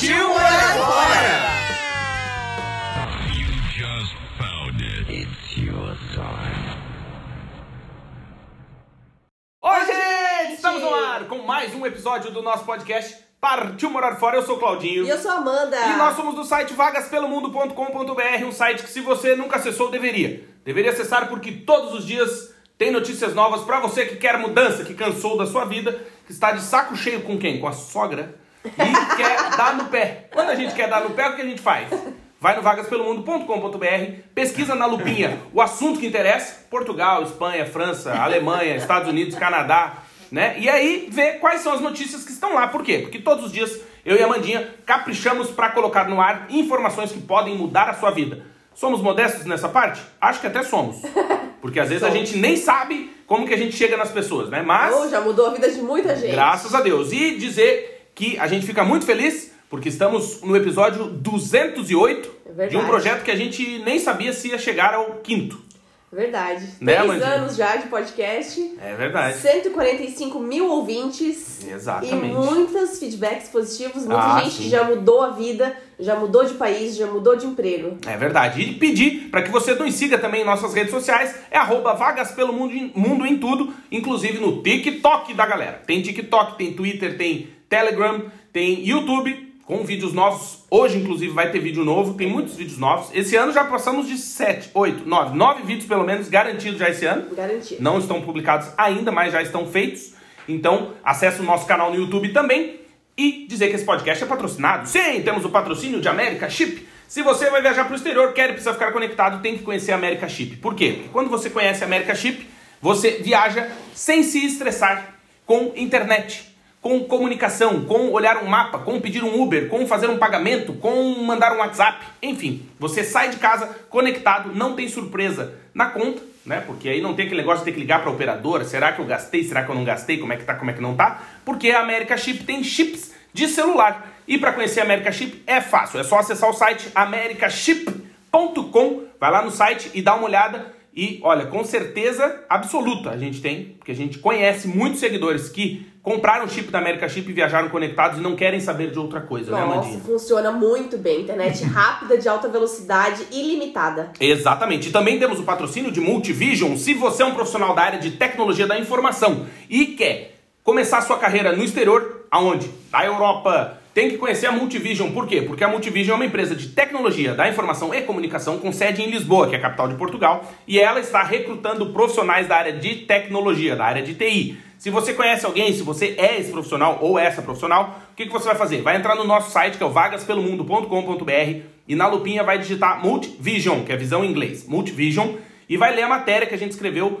Partiu morar fora! Oi, gente! Estamos no ar com mais um episódio do nosso podcast Partiu Morar Fora. Eu sou o Claudinho. E eu sou a Amanda. E nós somos do site vagaspelomundo.com.br, um site que se você nunca acessou, deveria. Deveria acessar porque todos os dias tem notícias novas para você que quer mudança, que cansou da sua vida, que está de saco cheio com quem? Com a sogra e quer dar no pé. Quando a gente quer dar no pé, o que a gente faz? Vai no vagaspelomundo.com.br, pesquisa na lupinha o assunto que interessa, Portugal, Espanha, França, Alemanha, Estados Unidos, Canadá, né? E aí vê quais são as notícias que estão lá. Por quê? Porque todos os dias eu e a Mandinha caprichamos para colocar no ar informações que podem mudar a sua vida. Somos modestos nessa parte? Acho que até somos. Porque às vezes a gente nem sabe como que a gente chega nas pessoas, né? Mas Oh, já mudou a vida de muita gente. graças a Deus. E dizer que a gente fica muito feliz porque estamos no episódio 208 É de um projeto que a gente nem sabia se ia chegar ao quinto. Verdade. Né, Três anos já de podcast. É verdade. 145 mil ouvintes. Exatamente. E muitos feedbacks positivos. Muita Ah, gente sim. já mudou a vida, já mudou de país, já mudou de emprego. É verdade. E pedir para que você nos siga também em nossas redes sociais. É arroba vagas pelo mundo em, mundo em tudo, inclusive no TikTok da galera. Tem TikTok, tem Twitter, tem Telegram, tem YouTube com vídeos novos. Hoje, inclusive, vai ter vídeo novo. Tem muitos vídeos novos. Esse ano já passamos de 7, 8, 9. 9 vídeos pelo menos garantidos já esse ano. Garantido. Não estão publicados ainda, mas já estão feitos. Então, acesse o nosso canal no YouTube também. E dizer que esse podcast é patrocinado. Sim, temos o patrocínio de América Chip. Se você vai viajar para o exterior, quer e precisa ficar conectado, tem que conhecer a América Chip. Por quê? Porque quando você conhece a América Chip, você viaja sem se estressar com internet, com comunicação, com olhar um mapa, com pedir um Uber, com fazer um pagamento, com mandar um WhatsApp. Enfim, você sai de casa conectado, não tem surpresa na conta, né? Porque aí não tem aquele negócio de ter que ligar para operadora, será que eu gastei, será que eu não gastei, como é que tá, como é que não tá? Porque a América Chip tem chips de celular. E para conhecer a América Chip é fácil, é só acessar o site americaship.com, vai lá no site e dá uma olhada e olha, com certeza absoluta a gente tem, porque a gente conhece muitos seguidores que compraram o chip da América Chip e viajaram conectados e não querem saber de outra coisa, né, Nossa, Amandinha? funciona muito bem. Internet rápida, de alta velocidade, ilimitada. Exatamente. E também temos o patrocínio de Multivision. Se você é um profissional da área de tecnologia da informação e quer começar sua carreira no exterior, aonde? Na Europa. Tem que conhecer a Multivision. Por quê? Porque a Multivision é uma empresa de tecnologia da informação e comunicação com sede em Lisboa, que é a capital de Portugal, e ela está recrutando profissionais da área de tecnologia, da área de TI. Se você conhece alguém, se você é esse profissional ou essa profissional, o que, que você vai fazer? Vai entrar no nosso site, que é o vagaspelomundo.com.br, e na lupinha vai digitar Multivision, que é visão em inglês, Multivision, e vai ler a matéria que a gente escreveu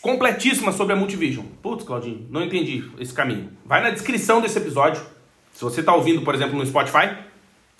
completíssima sobre a Multivision. Putz, Claudinho, não entendi esse caminho. Vai na descrição desse episódio. Se você está ouvindo, por exemplo, no Spotify,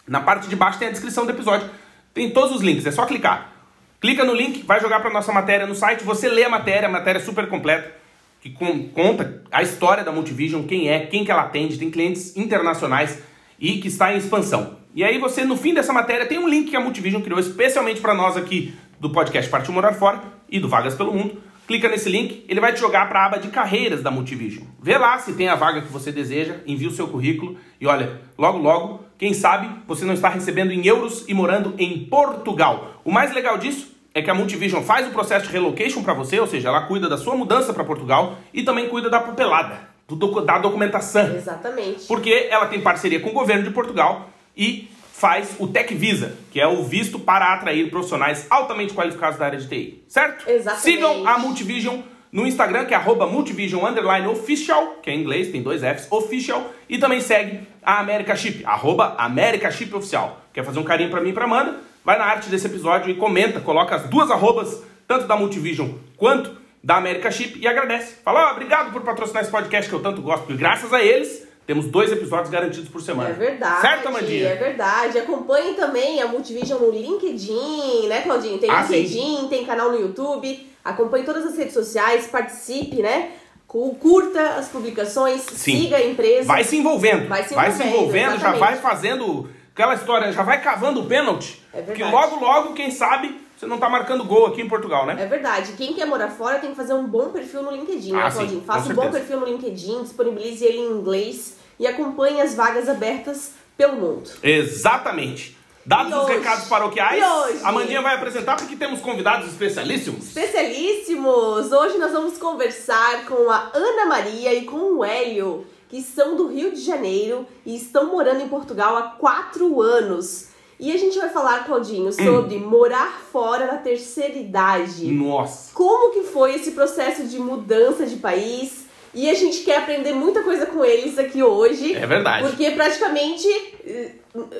na parte de baixo tem a descrição do episódio. Tem todos os links, é só clicar. Clica no link, vai jogar para nossa matéria no site, você lê a matéria, a matéria é super completa, que con- conta a história da Multivision, quem é, quem que ela atende, tem clientes internacionais e que está em expansão. E aí você, no fim dessa matéria, tem um link que a Multivision criou especialmente para nós aqui do podcast Partiu Morar Fora e do Vagas pelo Mundo. Clica nesse link, ele vai te jogar para a aba de carreiras da Multivision. Vê lá se tem a vaga que você deseja, envia o seu currículo e olha, logo logo, quem sabe você não está recebendo em euros e morando em Portugal. O mais legal disso é que a Multivision faz o processo de relocation para você, ou seja, ela cuida da sua mudança para Portugal e também cuida da papelada, do da documentação. Exatamente. Porque ela tem parceria com o governo de Portugal e faz o Tech Visa, que é o visto para atrair profissionais altamente qualificados da área de TI. Certo? Exatamente. Sigam a Multivision no Instagram, que é arroba Multivision underline official, que é em inglês, tem dois Fs, official, e também segue a America Chip, arroba America Chip Oficial. Quer fazer um carinho pra mim e pra Amanda? Vai na arte desse episódio e comenta, coloca as duas arrobas, tanto da Multivision quanto da América Chip e agradece. Fala, ó, obrigado por patrocinar esse podcast que eu tanto gosto, porque graças a eles temos dois episódios garantidos por semana. É verdade. Certo, Amandinha? É verdade. Acompanhe também a Multivision no LinkedIn, né, Claudinho? Tem Ah, LinkedIn, tem canal no YouTube. Acompanhe todas as redes sociais, participe, né? Cu- Curta as publicações, Sim. siga a empresa. Vai se envolvendo. Vai se envolvendo, envolvendo, já vai fazendo aquela história, já vai cavando o pênalti. É que verdade. logo, logo, quem sabe, você não tá marcando gol aqui em Portugal, né? É verdade. Quem quer morar fora tem que fazer um bom perfil no LinkedIn, Ah, né, sim, Claudinho? com Faça um bom perfil no LinkedIn, disponibilize ele em inglês e acompanhe as vagas abertas pelo mundo. Exatamente. Dados E os hoje? recados paroquiais, E a Mandinha vai apresentar porque temos convidados especialíssimos. Especialíssimos! Hoje nós vamos conversar com a Ana Maria e com o Hélio, que são do Rio de Janeiro e estão morando em Portugal há quatro anos. E a gente vai falar, Claudinho, sobre morar fora na terceira idade. Nossa. Como que foi esse processo de mudança de país? E a gente quer aprender muita coisa com eles aqui hoje. É verdade. Porque praticamente eh,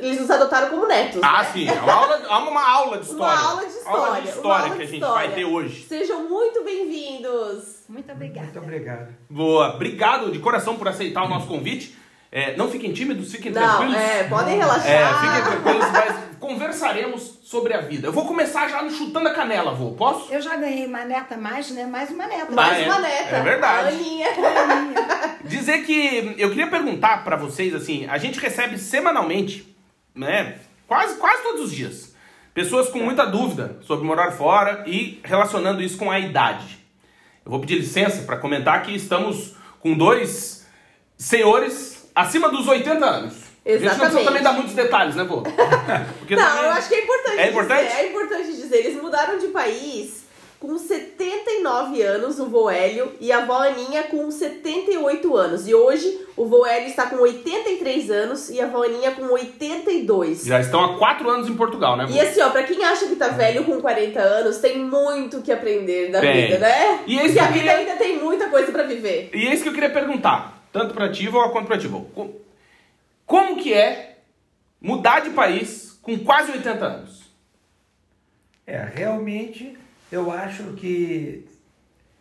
eles nos adotaram como netos. Ah, né? sim. É uma aula, é uma aula de história. Uma aula de história. Aula de uma história aula que a gente história. vai ter hoje. Sejam muito bem-vindos. Muito obrigada. Muito obrigado. Boa. Obrigado de coração por aceitar o nosso convite. É, não fiquem tímidos, fiquem Não, tranquilos. é, podem É, relaxar. fiquem tranquilos, mas conversaremos sobre a vida. Eu vou começar já no chutando a canela, vô. Posso? Eu já ganhei uma neta mais, né? Mais uma neta. Mais Ah, é? uma neta. É verdade. A Aninha. Dizer que eu queria perguntar pra vocês assim, a gente recebe semanalmente, né, quase quase todos os dias, pessoas com muita dúvida sobre morar fora e relacionando isso com a idade. Eu vou pedir licença pra comentar que estamos com dois senhores acima dos 80 anos. A gente não precisa Exatamente. também dar muitos detalhes, né, vô? Porque Não, também- eu acho que é importante É importante? dizer. É importante dizer. Eles mudaram de país com 79 anos, o vô Hélio, e a avó Aninha com 78 anos. E hoje o vô Hélio está com 83 anos e a avó Aninha com 82. Já estão há quatro anos em Portugal, né, vô? E assim, ó, pra quem acha que tá velho com 40 anos, tem muito que aprender da Tem. vida, né? E esse Porque a vida queria- ainda tem muita coisa pra viver. E é isso que eu queria perguntar, tanto pra ti, vô, quanto vô. Co- Como que é mudar de país com quase 80 anos? É, realmente eu acho que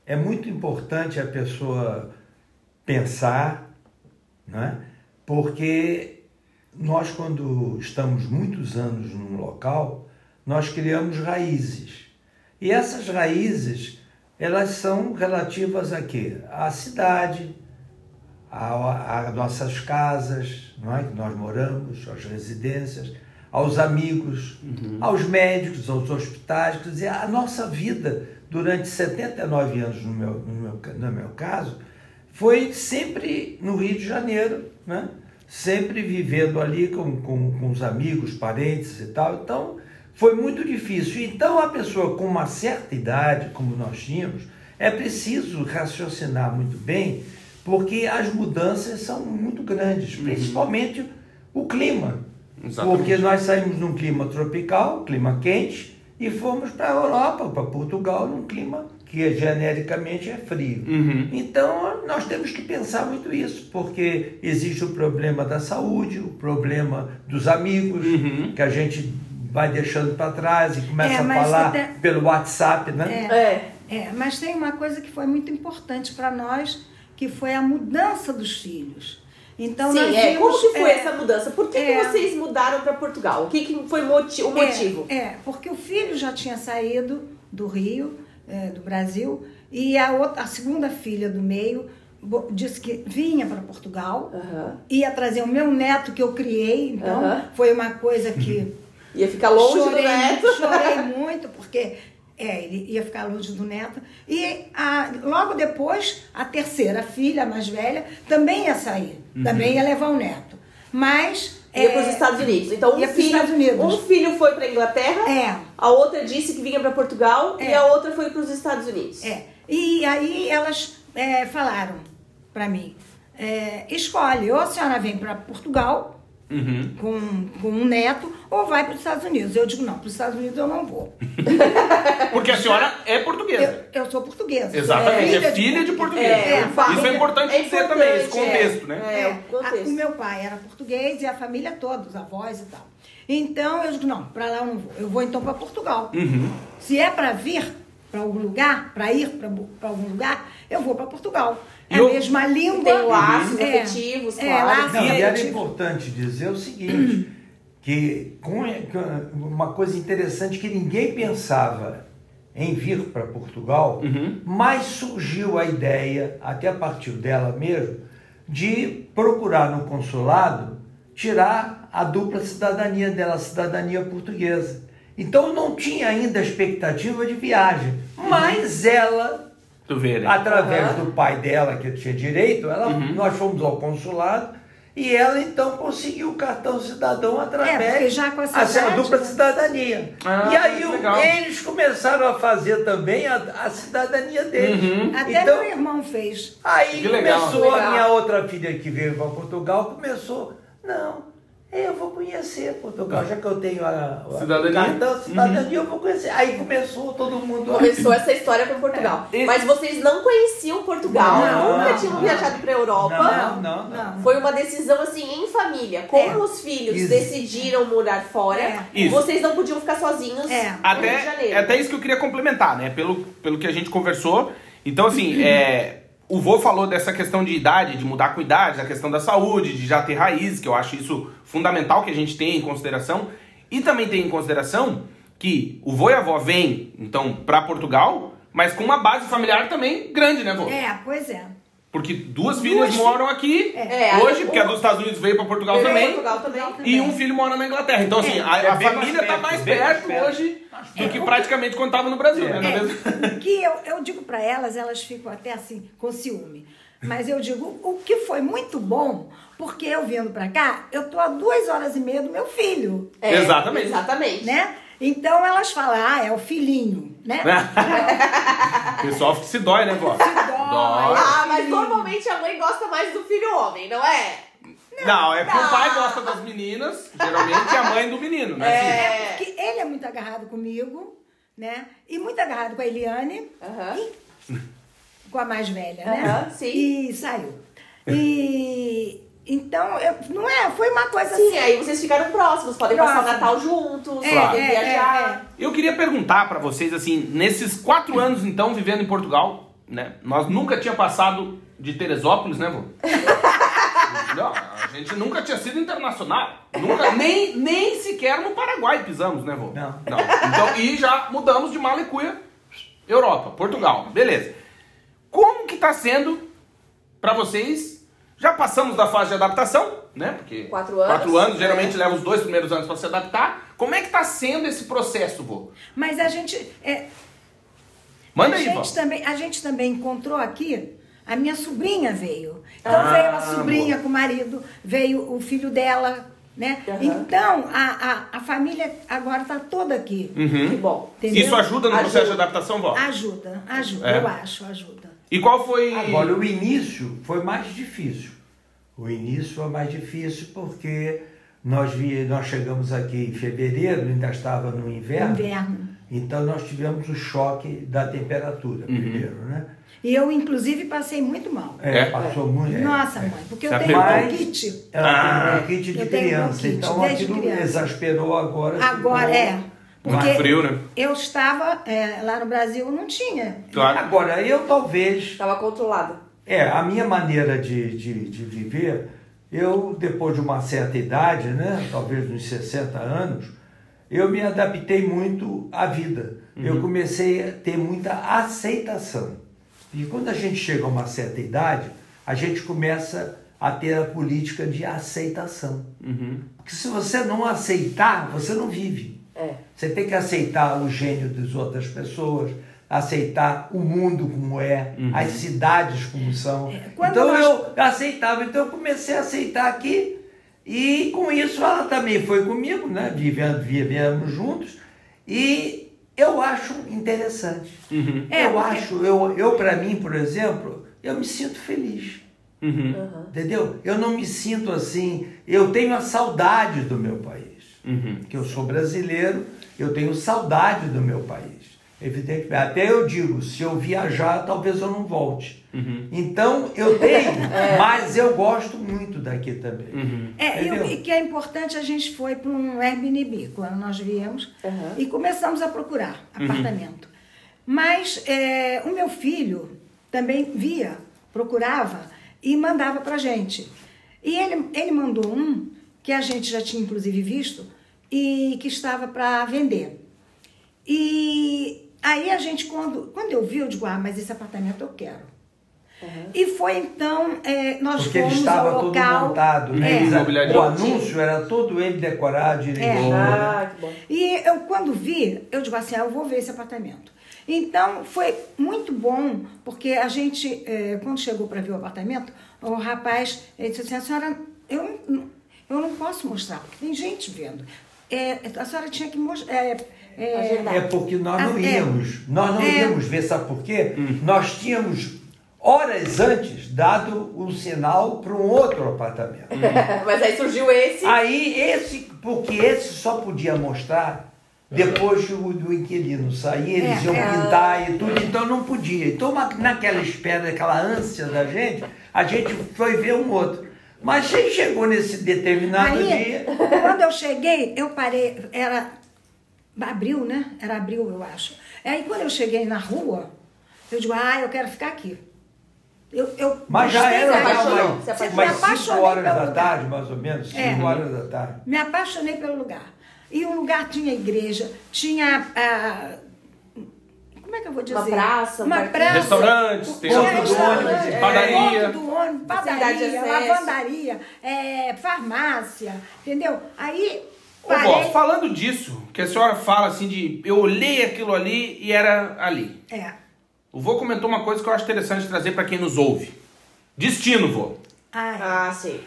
é muito importante a pessoa pensar, né? porque nós, quando estamos muitos anos num local, nós criamos raízes. E essas raízes, elas são relativas a quê? À cidade, a nossas casas, não é? que nós moramos, às residências, aos amigos, aos médicos, aos hospitais, quer dizer, a nossa vida durante 79 anos, no meu, no meu, no meu caso, foi sempre no Rio de Janeiro, né? sempre vivendo ali com, com, com os amigos, parentes e tal. Então, foi muito difícil. Então, a pessoa com uma certa idade, como nós tínhamos, é preciso raciocinar muito bem, porque as mudanças são muito grandes, principalmente o clima. Exatamente. Porque nós saímos num clima tropical, clima quente, e fomos para a Europa, para Portugal, num clima que genericamente é frio. Uhum. Então, nós temos que pensar muito isso, porque existe o problema da saúde, o problema dos amigos, Uhum. que a gente vai deixando para trás e começa É, a falar até- pelo WhatsApp, né? É. É, mas tem uma coisa que foi muito importante para nós, que foi a mudança dos filhos. Então, nós Sim, é. vimos- Como que foi é, essa mudança? Por que, que É. vocês mudaram pra Portugal? O que, que foi moti- o É, motivo? É, porque o filho já tinha saído do Rio, é, do Brasil, e a, outra, a segunda filha do meio disse que vinha para Portugal, ia trazer o meu neto que eu criei, então foi uma coisa que Ia ficar longe chorei, do neto. chorei muito, porque é, ele ia ficar longe do neto. E a- logo depois, a terceira filha, a mais velha, também ia sair, também ia levar o neto. Mas. Ia é, para os Estados Unidos. Então, um ia filho, Estados Unidos. um filho foi para Inglaterra, É. a outra disse que vinha para Portugal e É. a outra foi para os Estados Unidos. É. E aí elas é, falaram para mim: é, escolhe, ou a senhora vem para Portugal Uhum. com, com um neto, ou vai para os Estados Unidos. Eu digo: não, para os Estados Unidos eu não vou. Porque a senhora é portuguesa. Eu, eu sou portuguesa. Exatamente, sou é filha de português. É, família- Isso é importante dizer também, esse contexto, é, né? É, É, o contexto. a- o meu pai era português e a família toda, os avós e tal. Então eu digo, não, para lá eu não vou. Eu vou então para Portugal. Uhum. Se é para vir, para algum lugar, para ir para algum lugar, eu vou para Portugal. É Eu- a mesma língua. Tem laços É. afetivos, É, claro. laços Não, e era importante dizer o seguinte, que com uma coisa interessante que ninguém pensava em vir para Portugal, mas surgiu a ideia, até a partir dela mesmo, de procurar no consulado tirar a dupla cidadania dela, a cidadania portuguesa. Então não tinha ainda expectativa de viagem, mas ela Tu vê, né? através Aham. do pai dela, que tinha direito, ela, Uhum. nós fomos ao consulado e ela então conseguiu o cartão cidadão É, através já com essa a dupla né? cidadania. Ah, e aí legal. eles começaram a fazer também a, a cidadania deles. Uhum. Até Então, meu irmão fez. Aí legal. começou Legal. a minha outra filha que veio para Portugal, começou, não, eu vou conhecer Portugal, já que eu tenho a, a Cidadania? Uhum. cartão cidadania, eu vou conhecer. Aí começou todo mundo Começou essa história com Portugal. É. Mas vocês não conheciam Portugal, Não, nunca tinham não. viajado para Europa. Não, não, não. Não. Foi uma decisão assim em família. Como É. os filhos Isso. decidiram morar fora, É. Isso. vocês não podiam ficar sozinhos É. no Rio de Até, Janeiro. é até isso que eu queria complementar, né? Pelo, pelo que a gente conversou. Então, assim, é, o vô falou dessa questão de idade, de mudar com idade, da questão da saúde, de já ter raiz, que eu acho isso fundamental que a gente tenha em consideração. E também tem em consideração que o vô e a avó vêm, então, para Portugal, mas com uma base familiar também grande, né, vô? É, pois é. Porque duas filhas Duas moram aqui É, hoje, aí porque a um- dos Estados Unidos veio para Portugal também. Portugal também. E um filho mora na Inglaterra. Então, assim, a, É a mais família tá perto, mais perto perto. hoje do que praticamente quando tava no Brasil, né? É mesmo? Que eu, eu digo para elas, elas ficam até assim, com ciúme. Mas eu digo, o que foi muito bom, porque eu vindo para cá, eu tô a duas horas e meia do meu filho, É, Exatamente. Exatamente. né? Então elas falam, ah, é o filhinho, né? O pessoal se dói, né, vó? dói. Ah, mas normalmente a mãe gosta mais do filho homem, não é? Não, é que o pai gosta das meninas, geralmente é a mãe do menino, né? Assim, É porque ele é muito agarrado comigo, né? E muito agarrado com a Eliane, Aham. e com a mais velha, né? Aham, sim. E saiu. E então, eu, não é? Foi uma coisa Sim, assim. aí vocês ficaram próximos, podem passar o Próximos. Natal juntos, É, podem é, viajar. Eu queria perguntar pra vocês, assim, nesses quatro anos, então, vivendo em Portugal, né? Nós nunca tinha passado de Teresópolis, né, vô? Não, a gente nunca tinha sido internacional. Nunca, nem, nem sequer no Paraguai pisamos, né, vô? Não. Então, e já mudamos de Malicuia, Europa, Portugal. Beleza. Como que tá sendo pra vocês? Já passamos da fase de adaptação, né? Porque Quatro anos. quatro anos geralmente É. leva os dois primeiros anos pra se adaptar. Como é que tá sendo esse processo, vô? Mas a gente. é, Manda a aí, vó. gente também, A gente também encontrou aqui, a minha sobrinha veio. Então Ah, veio a sobrinha com o marido, veio o filho dela, né? Aham. Então a, a, a família agora está toda aqui. Uhum. Que bom. Entendeu? Isso ajuda no processo de Ajuda. adaptação, vó? Ajuda, ajuda, É. eu acho, ajuda. E qual foi. Agora, o início foi mais difícil. O início foi mais difícil porque nós, vi, nós chegamos aqui em fevereiro, ainda estava no inverno. Inverno. Então nós tivemos o choque da temperatura primeiro, né? E eu, inclusive, passei muito mal. É, É? passou muito. é. Nossa, mãe, porque eu tenho bronquite. Ela Ah. tem bronquite de Eu tenho criança, bronquite então desde aquilo criança. exasperou agora. Agora ficou- é. Mais Porque frio, né? eu estava é, lá no Brasil, não tinha. Claro. Agora, eu talvez Estava controlado. É, a minha maneira de, de, de viver, eu, depois de uma certa idade, né, talvez uns 60 anos, eu me adaptei muito à vida. Eu comecei a ter muita aceitação. E quando a gente chega a uma certa idade, a gente começa a ter a política de aceitação. Porque se você não aceitar, você não vive. É. Você tem que aceitar o gênio das outras pessoas, aceitar o mundo como é, as cidades como são. quando então nós- eu aceitava, então eu comecei a aceitar aqui e com isso ela também foi comigo, né? Vivendo, vivemos juntos e eu acho interessante. Uhum. É, eu porque- acho, eu, eu para mim, por exemplo, eu me sinto feliz. Uhum. Entendeu? Eu não me sinto assim. Eu tenho a saudade do meu país. Uhum. Que eu sou brasileiro, eu tenho saudade do meu país. Evidentemente. Até eu digo, se eu viajar, talvez eu não volte. Uhum. Então, eu tenho, mas eu gosto muito daqui também. Uhum. É, e o que- é importante, a gente foi para um Airbnb quando nós viemos Aham. e começamos a procurar apartamento. Mas é, o meu filho também via, procurava e mandava pra gente. E ele, ele mandou um que a gente já tinha inclusive visto e que estava para vender. Aí a gente, quando, quando eu vi, eu digo, ah, mas esse apartamento eu quero. E foi então, é, nós Porque ele fomos estava ao todo local. montado, né? É. O anúncio era todo ele decorado direitinho. Ah, que bom. E eu, quando vi, eu digo assim, ah, eu vou ver esse apartamento. Então, foi muito bom, porque a gente, eh, quando chegou para ver o apartamento, o rapaz ele disse assim, a senhora, eu, não- eu não posso mostrar, porque tem gente vendo. É, a senhora tinha que mostrar... É, é, porque nós não É. íamos. Nós não É. íamos ver, sabe por quê? Nós tínhamos, horas antes, dado um sinal para um outro apartamento. Mas aí surgiu esse. Aí esse, porque esse só podia mostrar depois que o do inquilino sair, eles É, iam é. pintar e tudo, então não podia. Então naquela espera, aquela ânsia da gente, a gente foi ver um outro. Mas aí chegou nesse determinado Aí, dia. quando eu cheguei, eu parei, era abril, né? Era abril, eu acho. Aí, quando eu cheguei na rua, eu digo, ah, eu quero ficar aqui. Eu, eu Mas já era apaixonou, já, se mas, apaixonou. mas Me cinco horas da lugar. tarde, mais ou menos, cinco É. horas da tarde. Me apaixonei pelo lugar. E o lugar tinha igreja, tinha. ah, como é que eu vou dizer? Uma praça, um uma praça. Restaurantes, tem ponto do restaurante, ônibus, é, padaria. ponto do ônibus, padaria, lavandaria, é, farmácia, entendeu? Aí. Ô, vó, parei- falando disso, que a senhora fala assim de eu olhei aquilo ali e era ali. É. O vô comentou uma coisa que eu acho interessante trazer para quem nos ouve. Destino, vô. Ai, Ah, sim.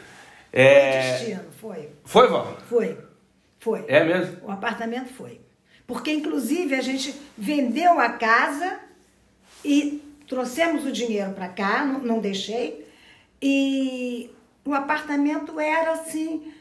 É... destino, foi. Foi, vó? Foi. Foi. É mesmo? O apartamento foi. Porque, inclusive, a gente vendeu a casa e trouxemos o dinheiro para cá, não, não deixei. E o apartamento era assim: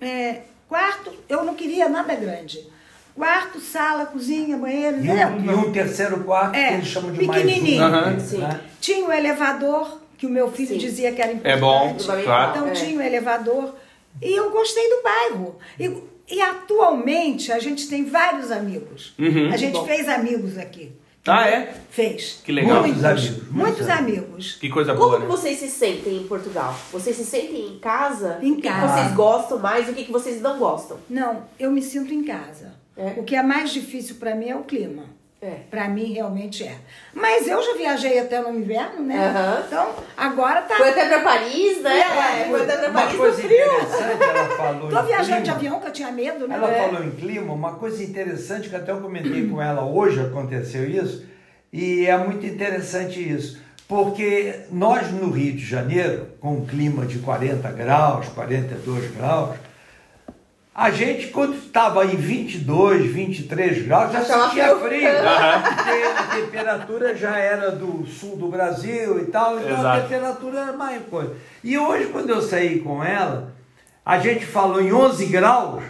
é, quarto, eu não queria nada grande. Quarto, sala, cozinha, banheiro, E um, e um terceiro quarto É, que eles chamam de mais um. pequenininho. Sim. né? Tinha o elevador, que o meu filho Sim. dizia que era É bom, importante. claro. Então É. tinha o elevador. E eu gostei do bairro. E, e atualmente a gente tem vários amigos. Uhum. A gente Bom. fez amigos aqui. Ah, é? Fez. Que legal. Muitos, Muitos amigos, muitos amigos. Que coisa Como boa, que né? vocês se sentem em Portugal? Vocês se sentem em casa? Em O que casa. vocês gostam mais e o que que vocês não gostam? Não, eu me sinto em casa. É? O que é mais difícil para mim é o clima. É. Para mim realmente é. Mas eu já viajei até no inverno, né? Aham. Então agora tá. Foi até pra Paris, né? É, foi até pra Uma Paris coisa frio. interessante, ela falou Tô viajando de avião, que eu tinha medo, né? Ela É. falou em clima, uma coisa interessante que até eu comentei com ela hoje, aconteceu isso, e é muito interessante isso, porque nós no Rio de Janeiro, com um clima de 40 graus, 42 graus, a gente, quando estava em 22, 23 graus, já sentia frio. frio, porque a temperatura já era do sul do Brasil e tal, então a Exato. temperatura era mais coisa. E hoje, quando eu saí com ela, a gente falou em 11 graus,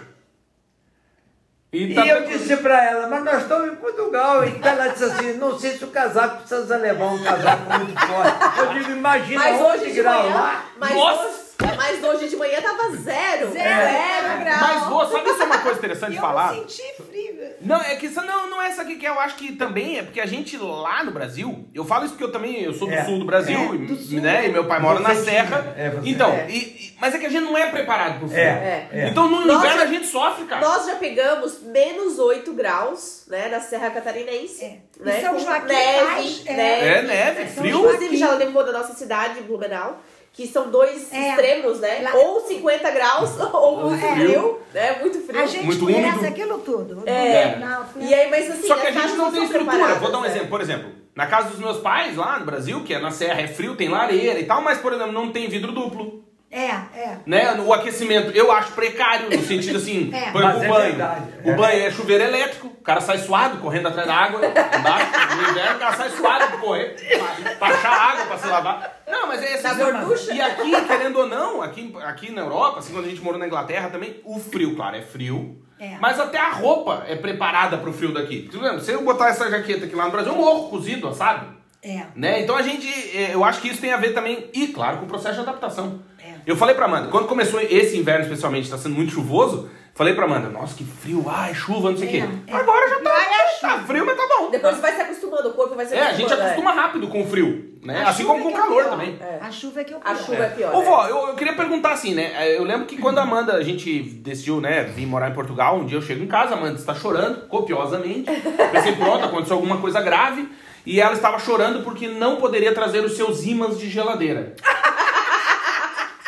e tá- eu disse pra ela, mas nós estamos em Portugal. E ela disse assim, não sei se o casaco precisa levar um casaco muito forte. Eu digo, imagina Mas 11 hoje de graus manhã. lá. Mas, Nossa! Mas hoje de manhã tava zero. Zero grau. Mas, vô, sabe isso é uma coisa interessante de eu falar? me senti frio. Não, é que isso não, não é essa aqui que eu acho que também é porque a gente lá no Brasil, eu falo isso porque eu também eu sou do É, sul do Brasil, é, e, do sul. né? E meu pai mora na Você serra. é, então, É. e- e- mas é que a gente não é preparado pro frio. É, é. Então no Nós inverno já- a gente sofre, cara. Nós já pegamos menos 8 graus, né, na Serra Catarinense. É. Né, E São Joaquim neve, é. neve. É neve, frio. Inclusive, já levou da nossa cidade, Blumenau, que são dois É. extremos, né? Lá- Ou 50 graus, ou muito É. frio, né? Muito frio. A gente Muito conhece úmido. aquilo tudo. É. Não, E aí, mas assim, Só que a gente não tem estrutura. Vou dar um né? exemplo. Por exemplo, na casa dos meus pais, lá no Brasil, que é na serra, é frio, tem lareira e tal, mas, por exemplo, não tem vidro duplo. É, é. Né? O aquecimento eu acho precário, no sentido assim, É. Mas o é banho. verdade, O é. banho é chuveiro elétrico, o cara sai suado, correndo atrás da água, embaixo, no inverno o cara sai suado pra correr, pra, pra achar água pra se lavar. Não, mas é gorducha. E aqui, querendo ou não, aqui, aqui na Europa, assim, quando a gente morou na Inglaterra também, o frio, claro, é frio. É. Mas até a roupa é preparada pro frio daqui. Por exemplo, se eu botar essa jaqueta aqui lá no Brasil, eu morro cozido, assado. É. Né? Então a gente, eh, eu acho que isso tem a ver também, e claro, com o processo de adaptação. É. Eu falei pra Amanda, quando começou esse inverno especialmente, tá sendo muito chuvoso, falei pra Amanda, nossa, que frio, ai, chuva, não sei o quê. É. Agora já tá. A tá frio, mas tá bom. Depois vai se acostumando, o corpo vai se É, a acostumando. gente acostuma rápido com o frio, né? A assim como com o é calor pior. também. A chuva é que eu A chuva é pior. Ô, vó, eu, eu queria perguntar assim, né? Eu lembro que quando a Amanda, a gente decidiu, né, vir morar em Portugal, um dia eu chego em casa, a Amanda está chorando, copiosamente. Pensei, pronto, aconteceu alguma coisa grave. E ela estava chorando porque não poderia trazer os seus ímãs de geladeira.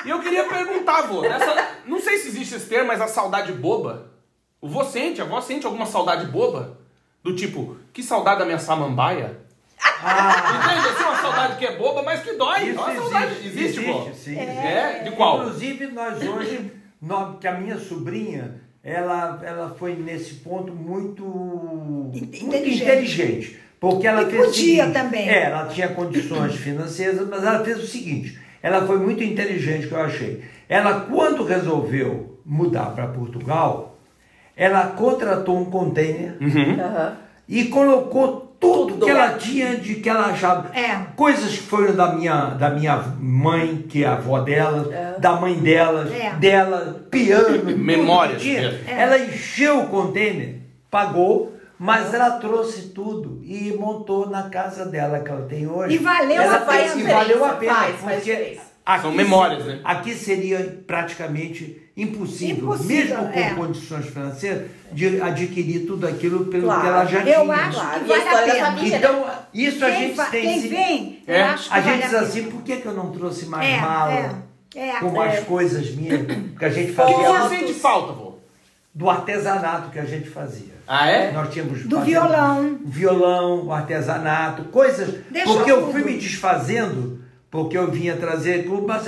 E eu queria perguntar, vô, nessa, não sei se existe esse termo, mas a saudade boba. O vô sente, a vó sente alguma saudade boba? Do tipo, que saudade da minha samambaia? Entende? Assim, uma saudade que é boba, mas que dói. Isso uma saudade. Existe, vô? sim. É? De qual? Inclusive, nós hoje, nós, que a minha sobrinha, ela, ela foi nesse ponto muito, muito Inteligente. inteligente. Porque ela E fez podia seguinte, também. É, ela tinha condições financeiras, mas ela fez o seguinte: ela foi muito inteligente, que eu achei. Ela, quando resolveu mudar para Portugal, ela contratou um container Aham. e colocou tudo, Tudo. que ela tinha de que ela achava. É. Coisas que foram da minha, da minha mãe, que é a avó dela, da mãe dela, É. dela, piano. Memórias mesmo. Ela encheu o container, pagou, mas ela trouxe tudo e montou na casa dela que ela tem hoje. E valeu ela a fez- pena. E valeu a pena. Faz, faz porque diferença. aqui São memórias, né? Aqui seria praticamente impossível, Impossível, mesmo com é. condições financeiras, de adquirir tudo aquilo pelo Claro. que ela já Eu tinha. acho Claro, que e vale a pena. família, né? Então, isso a gente tem. quem vem, É. eu acho que A gente vale diz a assim, por que, que eu não trouxe mais É, mala é, é. com mais coisas minhas? Porque a gente O que fazia você sente falta, vô? Do artesanato que a gente fazia. Ah, é? Nós tínhamos Do violão. violão, o artesanato, coisas. Deixa porque eu fui me desfazendo, porque eu vinha trazer tudo, mas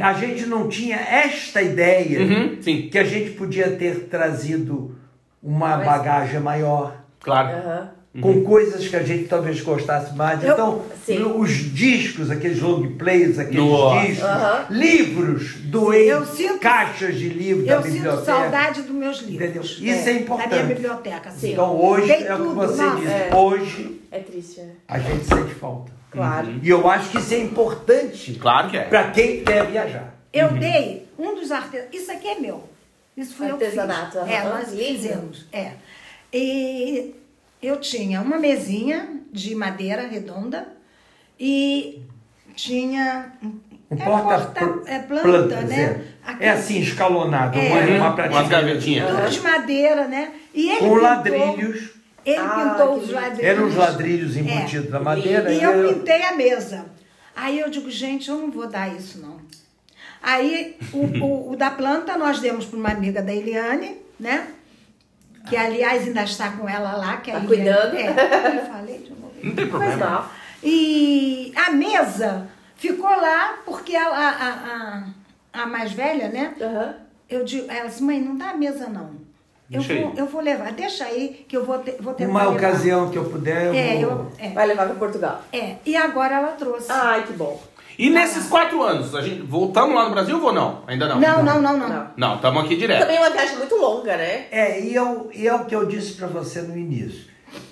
a gente não tinha esta ideia Uhum, sim. que a gente podia ter trazido uma Mas- bagagem maior. Claro. Aham. Com coisas que a gente talvez gostasse mais. Eu- então, sim. os discos, aqueles long plays, aqueles Nossa. discos, livros, doei Eu sinto- caixas de livros da Eu sinto biblioteca. saudade dos meus livros. Entendeu? Isso é importante. Da minha biblioteca, sim. Então hoje Tem é o que tudo, você disse. é. Hoje É triste, né? a gente sente falta. Claro. E eu acho que isso é importante Claro que é. para quem quer viajar. Eu dei um dos artesanatos. Isso aqui é meu. Isso foi Artesanato, eu que fiz. É, nós fizemos. É. E eu tinha uma mesinha de madeira redonda e tinha. O é porta, porta- é planta, plantas, né? É, Aqui- é assim, escalonado, É. uma, uma gavetinhas. Tudo de madeira, né? E ele Com pintou- ladrilhos. Ele Ah, pintou os ladrilhos. Eram os ladrilhos É. embutidos na madeira. E e eu eu- pintei a mesa. Aí eu digo, gente, eu não vou dar isso, não. Aí o, o- o da planta nós demos para uma amiga da Eliane, né? Que aliás ainda está com ela lá, que Tá Eliane- cuidando. É, eu falei de novo. Não tem problema. E a mesa ficou lá porque a, a, a, a- a mais velha, né? Aham. Eu digo, ela disse, mãe, não dá a mesa, não. Eu vou, aí. eu vou levar, deixa aí que eu vou, te, vou tentar Uma levar. ocasião que eu puder, eu É, vou... eu, é, Vai levar pra Portugal. é. E agora ela trouxe. Ai, que bom. E nesses quatro anos, a gente voltamos lá no Brasil ou não? Ainda não. Não, não, não, não. Não. Estamos aqui direto. Também é uma viagem muito longa, né? É, e, eu, e é o que eu disse para você no início.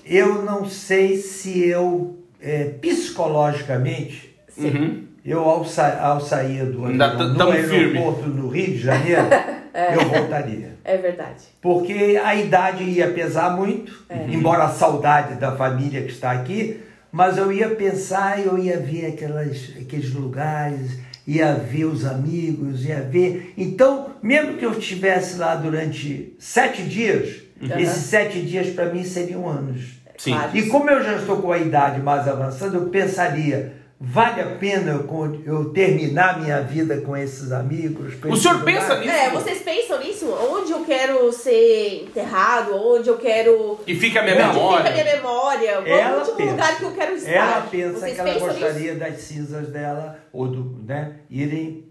Eu não sei se eu, é, psicologicamente, Uhum. eu ao, sa ao sair do Ainda avião, t- no tamo firme. aeroporto no Rio de Janeiro, eu voltaria. É verdade. Porque a idade ia pesar muito, É. embora a saudade da família que está aqui, mas eu ia pensar, eu ia ver aquelas, aqueles lugares, ia ver os amigos, ia ver. Então, mesmo que eu estivesse lá durante sete dias, Uhum. esses sete dias para mim seriam anos. Sim. E como eu já estou com a idade mais avançada, eu pensaria, vale a pena eu, terminar minha vida com esses amigos? com O senhor pensa nisso? É, vocês pensam nisso? Onde eu quero ser enterrado? Onde eu quero. E fica a minha Onde memória. fica a minha memória? Qual Ela o último pensa. lugar que eu quero estar? Ela pensa Vocês que ela gostaria das cinzas dela ou do, né, irem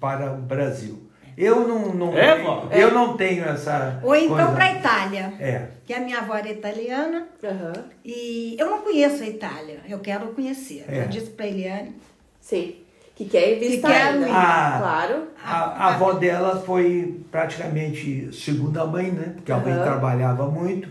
para o Brasil. Eu não, não É, tenho, vó? eu não tenho essa Ou então para a Itália. É. Que a minha avó era italiana Aham. e eu não conheço a Itália. Eu quero conhecer. É. Eu disse para Eliane. Sim. Que quer visitar quero ainda. ir. Ah. Claro. A, a avó dela foi praticamente segunda mãe, né? Porque a mãe trabalhava muito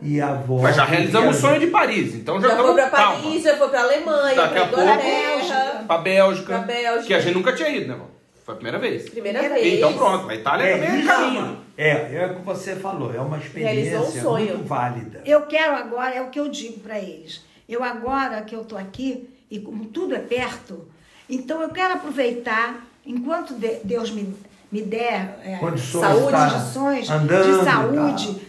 e a avó. Mas já realizamos o sonho de Paris, então já Já foi estamos pra calma. Paris, já foi pra Alemanha, Daqui pra a pouco- Inglaterra. Pra Bélgica, Pra Bélgica. que a gente nunca tinha ido, né, vó? Foi a primeira vez. Primeira Primeira vez. Então pronto, a Itália também é caminho. uma- é, é o que você falou, é uma experiência um sonho. muito válida. Eu quero agora, é o que eu digo para eles. Eu agora que eu estou aqui, e como tudo é perto, então eu quero aproveitar, enquanto de- Deus me, me der é, Condições, Saúde, tá condições andando de e saúde,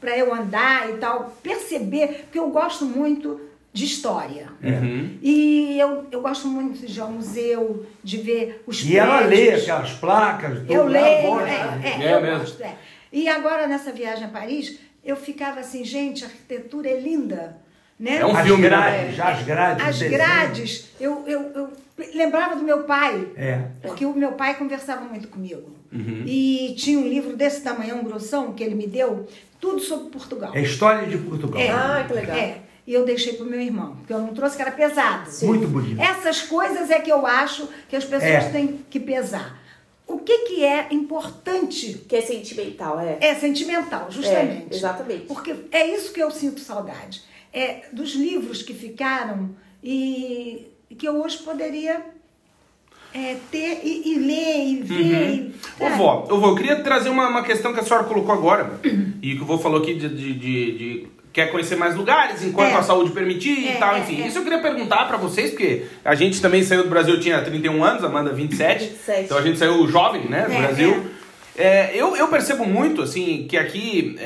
para eu andar e tal, perceber, porque eu gosto muito de história. Uhum. E eu, eu gosto muito de ir ao museu, de ver os E ela lê prédios. aquelas placas, tudo, Eu leio, é, é, É eu mesmo? gosto. é. E agora, nessa viagem a Paris, eu ficava assim, gente, a arquitetura é linda. Né? É um As filme, né? grades, as grades. As grades, eu, eu, eu lembrava do meu pai, É. porque o meu pai conversava muito comigo. Uhum. E tinha um livro desse tamanhão, grossão, que ele me deu, tudo sobre Portugal. É a história de Portugal. É. Ah, que legal. É. E eu deixei pro meu irmão, porque eu não trouxe, que era pesado. Muito bonito. Essas coisas é que eu acho que as pessoas É. têm que pesar. O que, que é importante Que é sentimental, é. é sentimental, justamente. É, exatamente. Porque é isso que eu sinto saudade. É dos livros que ficaram e que eu hoje poderia é, ter e, e ler e ver. e- Ô, vó, ô, vó, eu queria trazer uma, uma questão que a senhora colocou agora, e que o vô falou aqui de, de- de- de- quer conhecer mais lugares enquanto É. a saúde permitir É, e tal, é, enfim. é. Isso eu queria perguntar pra vocês, porque a gente também saiu do Brasil, eu tinha 31 anos, Amanda 27, 27. então a gente saiu jovem, né, do É, Brasil. É, eu, eu percebo muito, assim, que aqui,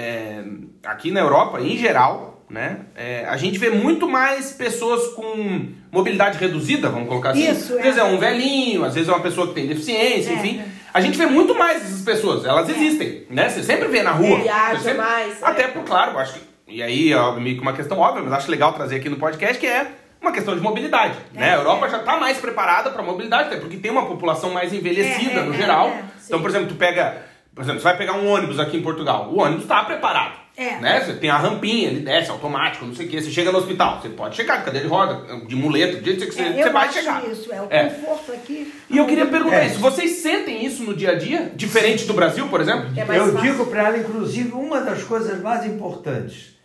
aqui na Europa, em geral, né, a gente vê muito mais pessoas com mobilidade reduzida, vamos colocar assim. Isso, Às vezes é um velhinho, às vezes é uma pessoa que tem deficiência, enfim. A gente vê muito mais essas pessoas, elas existem, né? Você sempre vê na rua. Viaja sempre- mais. Até por, claro, acho que. E aí, ó, meio que uma questão óbvia, mas acho legal trazer aqui no podcast, que é uma questão de mobilidade. né? A Europa já está mais preparada para mobilidade, até porque tem uma população mais envelhecida É, é, no é, geral. é, então, por exemplo, tu pega. Por exemplo, você vai pegar um ônibus aqui em Portugal. O ônibus está preparado. É. Né? Você tem a rampinha, ele desce automático, não sei o quê. Você chega no hospital, você pode chegar de cadeira de roda, de muleta, do jeito que você, É, você vai chegar. isso, é o É. conforto aqui. E eu queria perguntar É. isso, vocês sentem isso no dia a dia? Diferente do Brasil, por exemplo? É Eu fácil. digo para ela, inclusive, uma das coisas mais importantes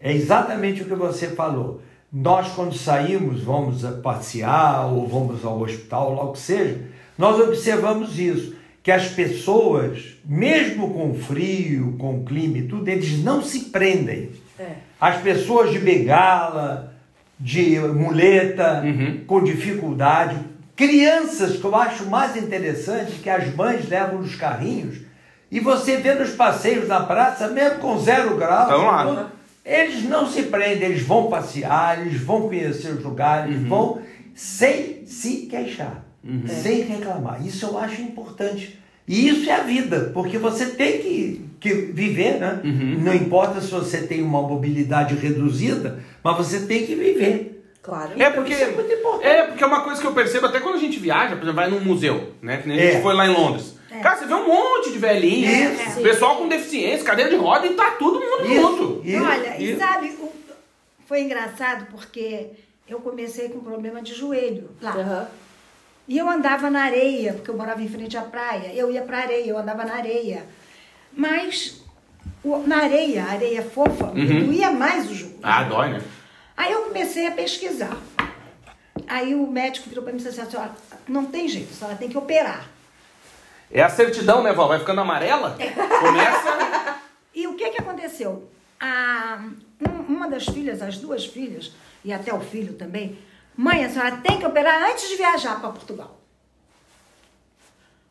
é exatamente o que você falou. Nós, quando saímos, vamos a passear ou vamos ao hospital, logo que seja, nós observamos isso, que as pessoas, mesmo com frio, com clima e tudo, eles não se prendem. É. As pessoas de bengala, de muleta, Uhum. com dificuldade, crianças que eu acho mais interessante que as mães levam nos carrinhos e você vê nos passeios na praça, mesmo com zero grau, lá. Eles não se prendem, eles vão passear, eles vão conhecer os lugares, Uhum. vão sem se queixar, sem reclamar. Isso eu acho importante. E isso é a vida, porque você tem que, que viver, né? Uhum. Não importa se você tem uma mobilidade reduzida, mas você tem que viver. Claro. É porque, Isso é muito importante. é porque é uma coisa que eu percebo até quando a gente viaja, por exemplo, vai num museu, né? Que nem a gente É. foi lá em Londres. Cara, você vê um monte de velhinho, Isso. pessoal com deficiência, cadeira de roda e tá todo mundo Isso. junto. Isso, Olha, e isso. sabe, o- foi engraçado porque eu comecei com problema de joelho lá. Aham. E eu andava na areia, porque eu morava em frente à praia. Eu ia pra areia, eu andava na areia. Mas o- na areia, a areia fofa, me Uhum. doía mais o joelho. Ah, dói, né? Aí eu comecei a pesquisar. Aí o médico virou pra mim e disse assim, "Senhora, não tem jeito, a senhora tem que operar. É a certidão, né, vó? Vai ficando amarela, começa... E o que que aconteceu? A, um- uma das filhas, as duas filhas, e até o filho também, mãe, a senhora tem que operar antes de viajar para Portugal.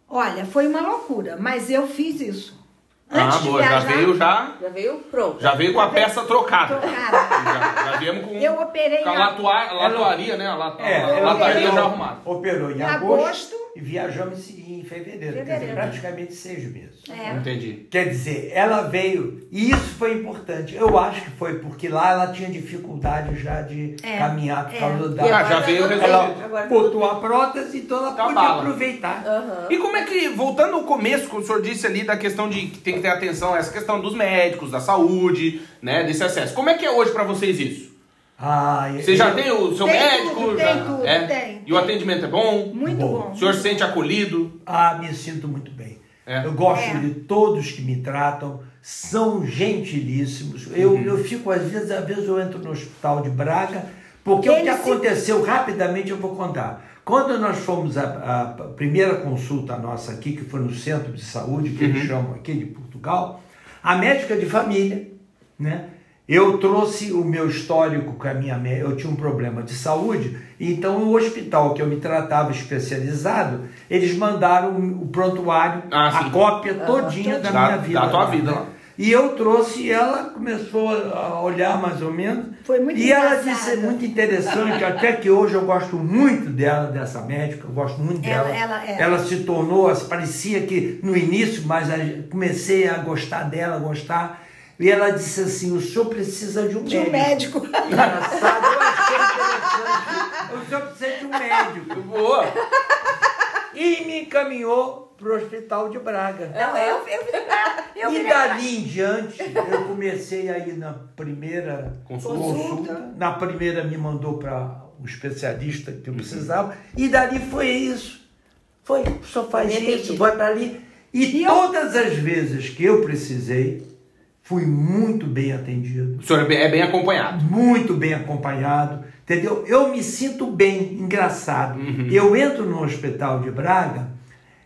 Olha, foi uma loucura, mas eu fiz isso. Antes ah, de boa, já viajar, veio já... Já veio pronto. Já veio com a peça trocada. Trocada. Já, já viemos com, Eu operei com a latua- latuaria, né? A, latu- É, a lataria operou- já arrumada. Operou em Em agosto, agosto. E viajamos em fevereiro, quer dizer, Fevereiro. praticamente seis meses. É. Entendi. Quer dizer, ela veio, e isso foi importante. Eu acho que foi porque lá ela tinha dificuldade já de É, caminhar por é. causa da. Ah, agora já veio resolvido. Agora Botou a prótese, então ela Tá podia bala. aproveitar. Aham. E como é que, voltando ao começo, que o senhor disse ali da questão de que tem que ter atenção a essa questão dos médicos, da saúde, né, desse acesso. Como é que é hoje pra vocês isso? Ah, Você já eu- tem o seu Tem médico? tudo, já, tem tudo, é? tem, E o atendimento é bom? Muito Bom. bom. O senhor se sente acolhido? Ah, me sinto muito bem. É. Eu gosto É. de todos que me tratam, são gentilíssimos. Eu, Uhum. eu fico, às vezes, às vezes eu entro no hospital de Braga, porque o que Eles se- aconteceu rapidamente eu vou contar. Quando nós fomos a, a primeira consulta nossa aqui, que foi no centro de saúde, que eles chamam aqui de Portugal, a médica de família, né? Eu trouxe o meu histórico com a minha eu tinha um problema de saúde, então o hospital que eu me tratava especializado, eles mandaram o prontuário, Ah, a cópia todinha da, Da- minha vida. da tua lá, vida né? lá. E eu trouxe e ela começou a olhar mais ou menos. Foi muito E ela disse é muito interessante, até que hoje eu gosto muito dela, dessa médica, eu gosto muito Ela- dela. ela- é. ela se tornou, parecia que no início, mas comecei a gostar dela, gostar. E ela disse assim: o senhor precisa de um De um médico. médico. Engraçado, eu achei interessante. O senhor precisa de um médico. Boa! E me encaminhou para o hospital de Braga. Não, eu, eu, eu, eu e dali em diante, eu comecei a ir na primeira Consulta. consulta. Na primeira me mandou para um especialista que eu precisava. E dali foi isso. Foi, só faz isso, vai para ali. E, E eu- todas as vezes que eu precisei, fui muito bem atendido. O senhor é bem, é bem acompanhado. Muito bem acompanhado, entendeu? Eu me sinto bem, engraçado. Eu entro no hospital de Braga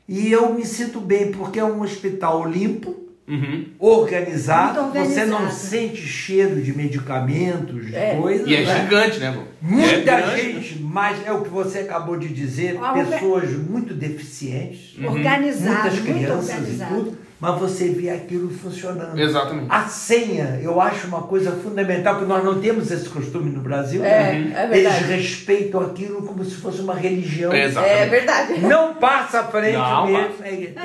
e eu me sinto bem porque é um hospital limpo, Uhum. organizado, Muito você não organizado. sente cheiro de medicamentos, de É. coisas. E é né? gigante, né, vô? Muita é grande. gente, mas é o que você acabou de dizer, pessoas muito deficientes, Organizado, muitas muito crianças e organizado. tudo, mas você vê aquilo funcionando. Exatamente. A senha, eu acho uma coisa fundamental, porque nós não temos esse costume no Brasil. É, né? é verdade. Eles respeitam aquilo como se fosse uma religião. Exatamente. É verdade. Não passa à frente Não mesmo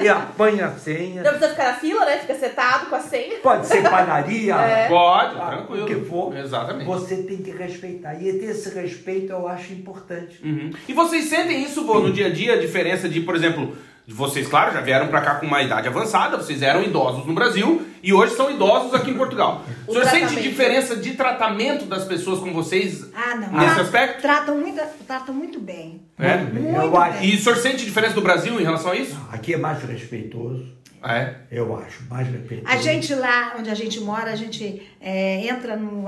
e apanha a senha. Não precisa ficar na fila, né? Fica setado com a senha. Pode ser padaria, É. Pode, ah, tranquilo. o que for. Exatamente. Você tem que respeitar. E ter esse respeito eu acho importante. Uhum. E vocês sentem isso, vô, no dia a dia, a diferença de, por exemplo, vocês, claro, já vieram pra cá com uma idade avançada, vocês eram idosos no Brasil e hoje são idosos aqui em Portugal. O, O senhor sente tratamento. diferença de tratamento das pessoas com vocês Ah, não. nesse Tra- aspecto? Tratam muito, tratam muito bem. É? Muito bem. Muito eu acho. bem. E o senhor sente diferença do Brasil em relação a isso? Aqui é mais respeitoso. É. Eu acho, mais respeitoso. A gente lá onde a gente mora, a gente é, entra no,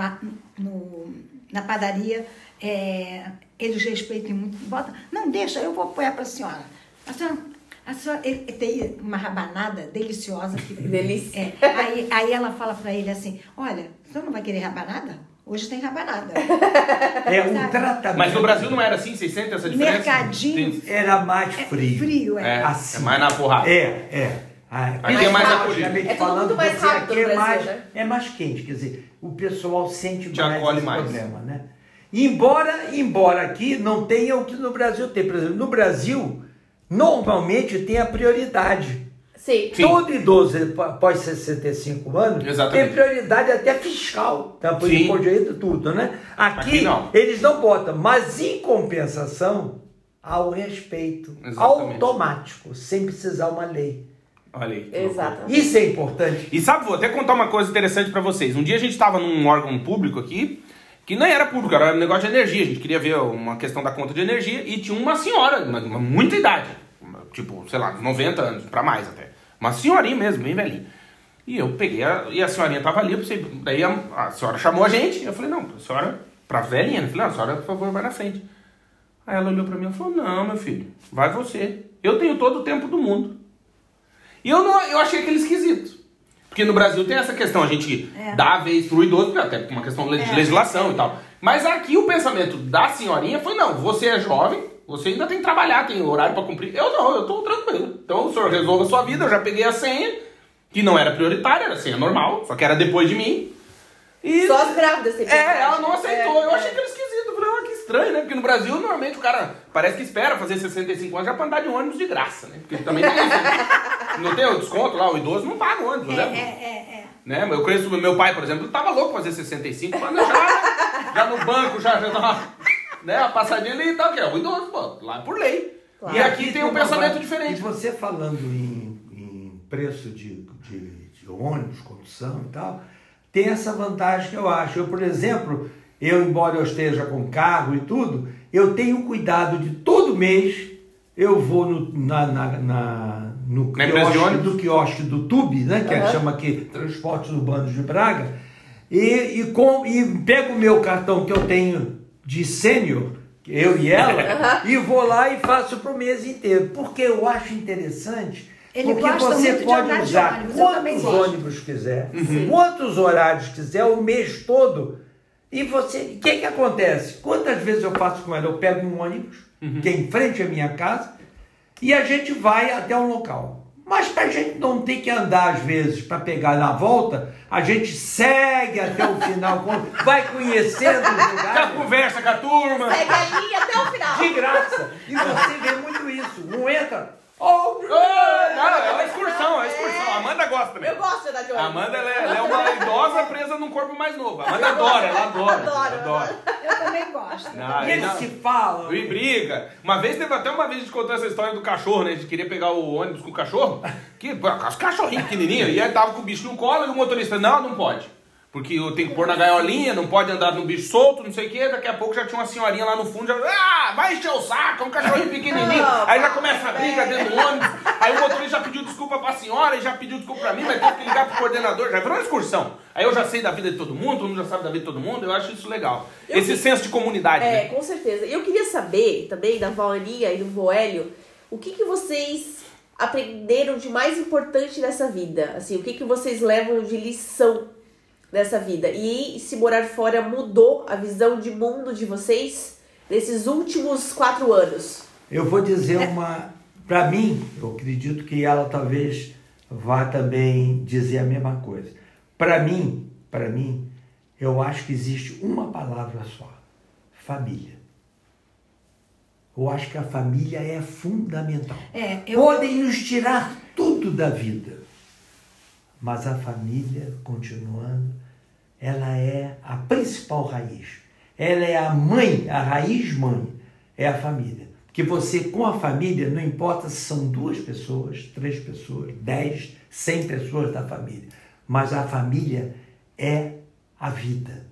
no- na padaria, é, eles respeitam muito. Bota, não, deixa, eu vou apoiar para a senhora. A senhora, a senhora ele, tem uma rabanada deliciosa. Que, Delícia. É, aí, aí ela fala para ele assim: Olha, o senhor não vai querer rabanada? Hoje tem rabanada. É um Sabe? tratamento. Mas no Brasil não era assim? Vocês sentem essa diferença? Mercadinho. Tem- Era mais É frio. frio, é. É, Assim. é mais na porrada. É, é. Ah, Aqui é mais acolhido. É tudo falando, muito mais você rápido aqui é Brasil, mais, né? é mais quente, quer dizer, o pessoal sente Te mais acolhe esse mais. problema, né? Embora, embora aqui não tenha o que no Brasil tem. Por exemplo, no Brasil, normalmente tem a prioridade. Sim. Sim. Todo idoso após 65 anos Exatamente. tem prioridade até fiscal, tá? Por Sim. imposto de renda, tudo, né? Aqui, Aqui não. eles não botam, mas em compensação há o respeito Exatamente. automático, sem precisar uma lei. Olha aí. Exato. Isso é importante. E sabe, vou até contar uma coisa interessante pra vocês. Um dia a gente tava num órgão público aqui, que não era público, era um negócio de energia. A gente queria ver uma questão da conta de energia e tinha uma senhora, uma, uma muita idade, uma- tipo, sei lá, 90 anos, pra mais até. Uma senhorinha mesmo, bem velhinha. E eu peguei, a, e a senhorinha tava ali, pensei, daí a, a senhora chamou a gente, eu falei, não, a senhora, pra velhinha, eu falei, não, a senhora, por favor, vai na frente. Aí ela olhou pra mim e falou, não, meu filho, vai você. Eu tenho todo o tempo do mundo. E eu, não, eu achei aquele esquisito. Porque no Brasil tem essa questão, a gente É. dá a vez pro idoso, até por uma questão de É. legislação e tal. Mas aqui o pensamento da senhorinha foi, não, você é jovem, você ainda tem que trabalhar, tem horário pra cumprir. Eu não, eu tô tranquilo. Então o senhor resolva a sua vida, eu já peguei a senha, que não era prioritária, era senha normal, só que era depois de mim. E Só as grávidas é, ela não aceitou. É, eu achei é. aquilo esquisito. Eu falei, ah, que estranho, né? Porque no Brasil, normalmente, o cara parece que espera fazer 65 anos já pra andar de ônibus de graça, né? Porque também tem isso. né? Não tem o desconto lá, o idoso não paga o ônibus, É, né? é, é, é. né? Eu conheço o meu pai, por exemplo, tava louco pra fazer 65, quando eu já, já no banco, já, já tava, né? A passadinha ali e tal, que é o idoso, pô, lá por lei. Claro. E aqui tem um pensamento diferente. E você falando em, em preço de, de, de ônibus, condução e tal, tem essa vantagem que eu acho. Eu, por exemplo, eu, embora eu esteja com carro e tudo, eu tenho cuidado de todo mês eu vou no, na, na, na- no quiosque do quiosque do TUB, né, que Aham. chama aqui Transportes Urbanos de Braga, e, e, com, e pego o meu cartão que eu tenho de sênior, eu e ela, e vou lá e faço para o mês inteiro. Porque eu acho interessante. Ele porque gosta você muito de pode usar ônibus, quantos ônibus quiser, quantos horários quiser, o mês todo. E você, o que que acontece? Quantas vezes eu faço com ela? Eu pego um ônibus, que é em frente à minha casa, e a gente vai até um local. Mas para a gente não ter que andar às vezes para pegar na volta, a gente segue até o final, vai conhecendo os Já lugares conversa com a turma. Segue a linha até o final. de graça. E você vê muito isso. Não entra. Oh, Ah, não, é uma excursão, é uma excursão. A Amanda gosta também. Eu gosto de andar de A ônibus. Amanda ela é, ela é uma idosa presa num corpo mais novo. A Amanda adora, ela adora. Adoro. adora. Eu também gosto. Não, e eles não. se falam. E briga. Uma vez teve até uma vez a gente contou essa história do cachorro, né? A gente queria pegar o ônibus com o cachorro. Que, os cachorrinhos pequenininhos. E aí tava com o bicho no colo e o motorista, não, não pode. Porque eu tenho que pôr na gaiolinha, não pode andar no bicho solto, não sei o quê. Daqui a pouco já tinha uma senhorinha lá no fundo, já, ah, vai encher o saco, é um cachorrinho pequenininho. Aí já começa a briga dentro do ônibus. Aí o motorista já pediu desculpa pra senhora e já pediu desculpa pra mim, mas teve que ligar pro coordenador. Já virou uma excursão. Aí eu já sei da vida de todo mundo, todo mundo já sabe da vida de todo mundo. Eu acho isso legal. Eu Esse que- senso de comunidade, É, né? com certeza. E eu queria saber também da Valeria e do Voélio, o que, que vocês aprenderam de mais importante nessa vida? Assim, o que, que vocês levam de lição dessa vida? E se morar fora mudou a visão de mundo de vocês nesses últimos quatro anos? Eu vou dizer uma. Para mim, eu acredito que ela talvez vá também dizer a mesma coisa. Para mim, para mim, eu acho que existe uma palavra só: família. Eu acho que a família é fundamental. É, eu- Podem nos tirar tudo da vida, mas a família, continuando, ela é a principal raiz. Ela é a mãe, a raiz mãe, é a família. Porque você, com a família, não importa se são duas pessoas, três pessoas, dez, cem pessoas da família, mas a família é a vida.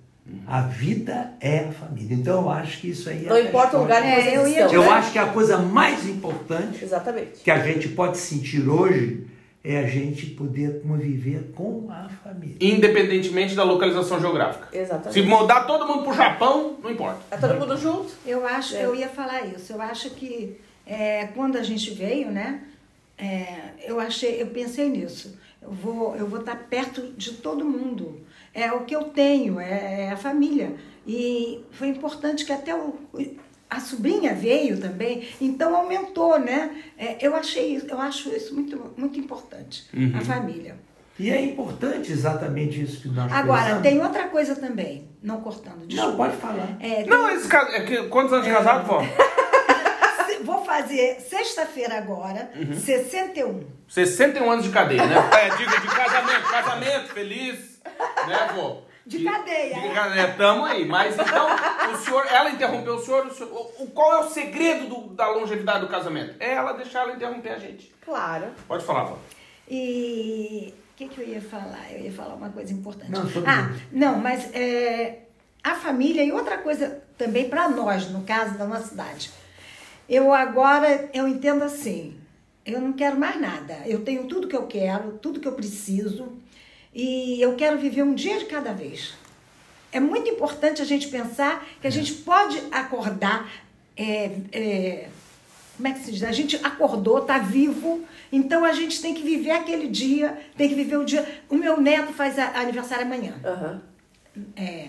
A vida é a família. Então eu acho que isso aí é Não importa o lugar que É, eu. Eu acho que a coisa mais importante Exatamente. que a gente pode sentir hoje é a gente poder conviver com a família. Independentemente da localização geográfica. Exatamente. Se mudar todo mundo pro Japão, não importa. Tá todo mundo junto? Eu acho, É. eu ia falar isso. Eu acho que é, quando a gente veio, né? é, eu achei, eu pensei nisso. Eu vou, eu vou estar perto de todo mundo. É o que eu tenho, é, é a família. E foi importante que até o, o- a sobrinha veio também, então aumentou, né? É, eu achei, isso- eu acho isso muito, muito importante, a família. E é importante exatamente isso que nós Agora, pensamos. tem outra coisa também, não cortando, desculpa. Não, pode falar. É, tem- Não, esse caso. É que, quantos anos de casado, vó? Vou fazer sexta-feira agora, 61. 61 anos de cadeia, né? É, diga de casamento, casamento, feliz, né, vô? De cadeia, De é. cadeia, tamo aí. Mas então, o senhor, ela interrompeu o senhor, o senhor- o- qual é o segredo do- da longevidade do casamento? É ela deixar ela interromper a gente. Claro. Pode falar, vó. E o que, que eu ia falar? Eu ia falar uma coisa importante. Não, ah, não, mas é, a família e outra coisa também para nós, no caso da nossa cidade. Eu agora, eu entendo assim, eu não quero mais nada. Eu tenho tudo que eu quero, tudo que eu preciso e eu quero viver um dia de cada vez. É muito importante a gente pensar que a gente pode acordar. é, é, como é que se diz? A gente acordou, está vivo, então a gente tem que viver aquele dia, tem que viver o dia. O meu neto faz a- aniversário amanhã, Aham. é,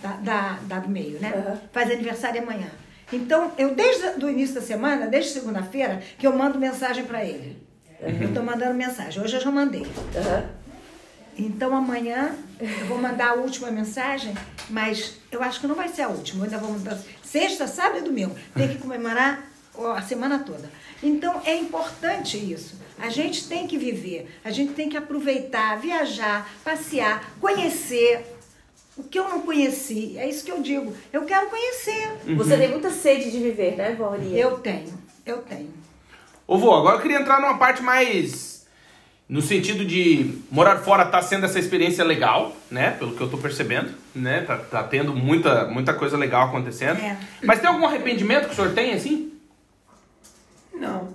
da, da, da do meio, né? Aham. Faz aniversário amanhã. Então, eu desde o início da semana, desde segunda-feira, que eu mando mensagem para ele. Eu estou mandando mensagem. Hoje eu já mandei. Aham. Então amanhã eu vou mandar a última mensagem, mas eu acho que não vai ser a última. Eu ainda vou mandar sexta, sábado e domingo. Tem que comemorar a semana toda. Então é importante isso. A gente tem que viver, a gente tem que aproveitar, viajar, passear, conhecer. O que eu não conheci, é isso que eu digo. Eu quero conhecer. Você tem muita sede de viver, né, Valeria? Eu tenho, eu tenho. Ô, vô, agora eu queria entrar numa parte mais. No sentido de morar fora tá sendo essa experiência legal, né? Pelo que eu tô percebendo, né? Tá, tá tendo muita, muita coisa legal acontecendo. É. Mas tem algum arrependimento que o senhor tem, assim? Não.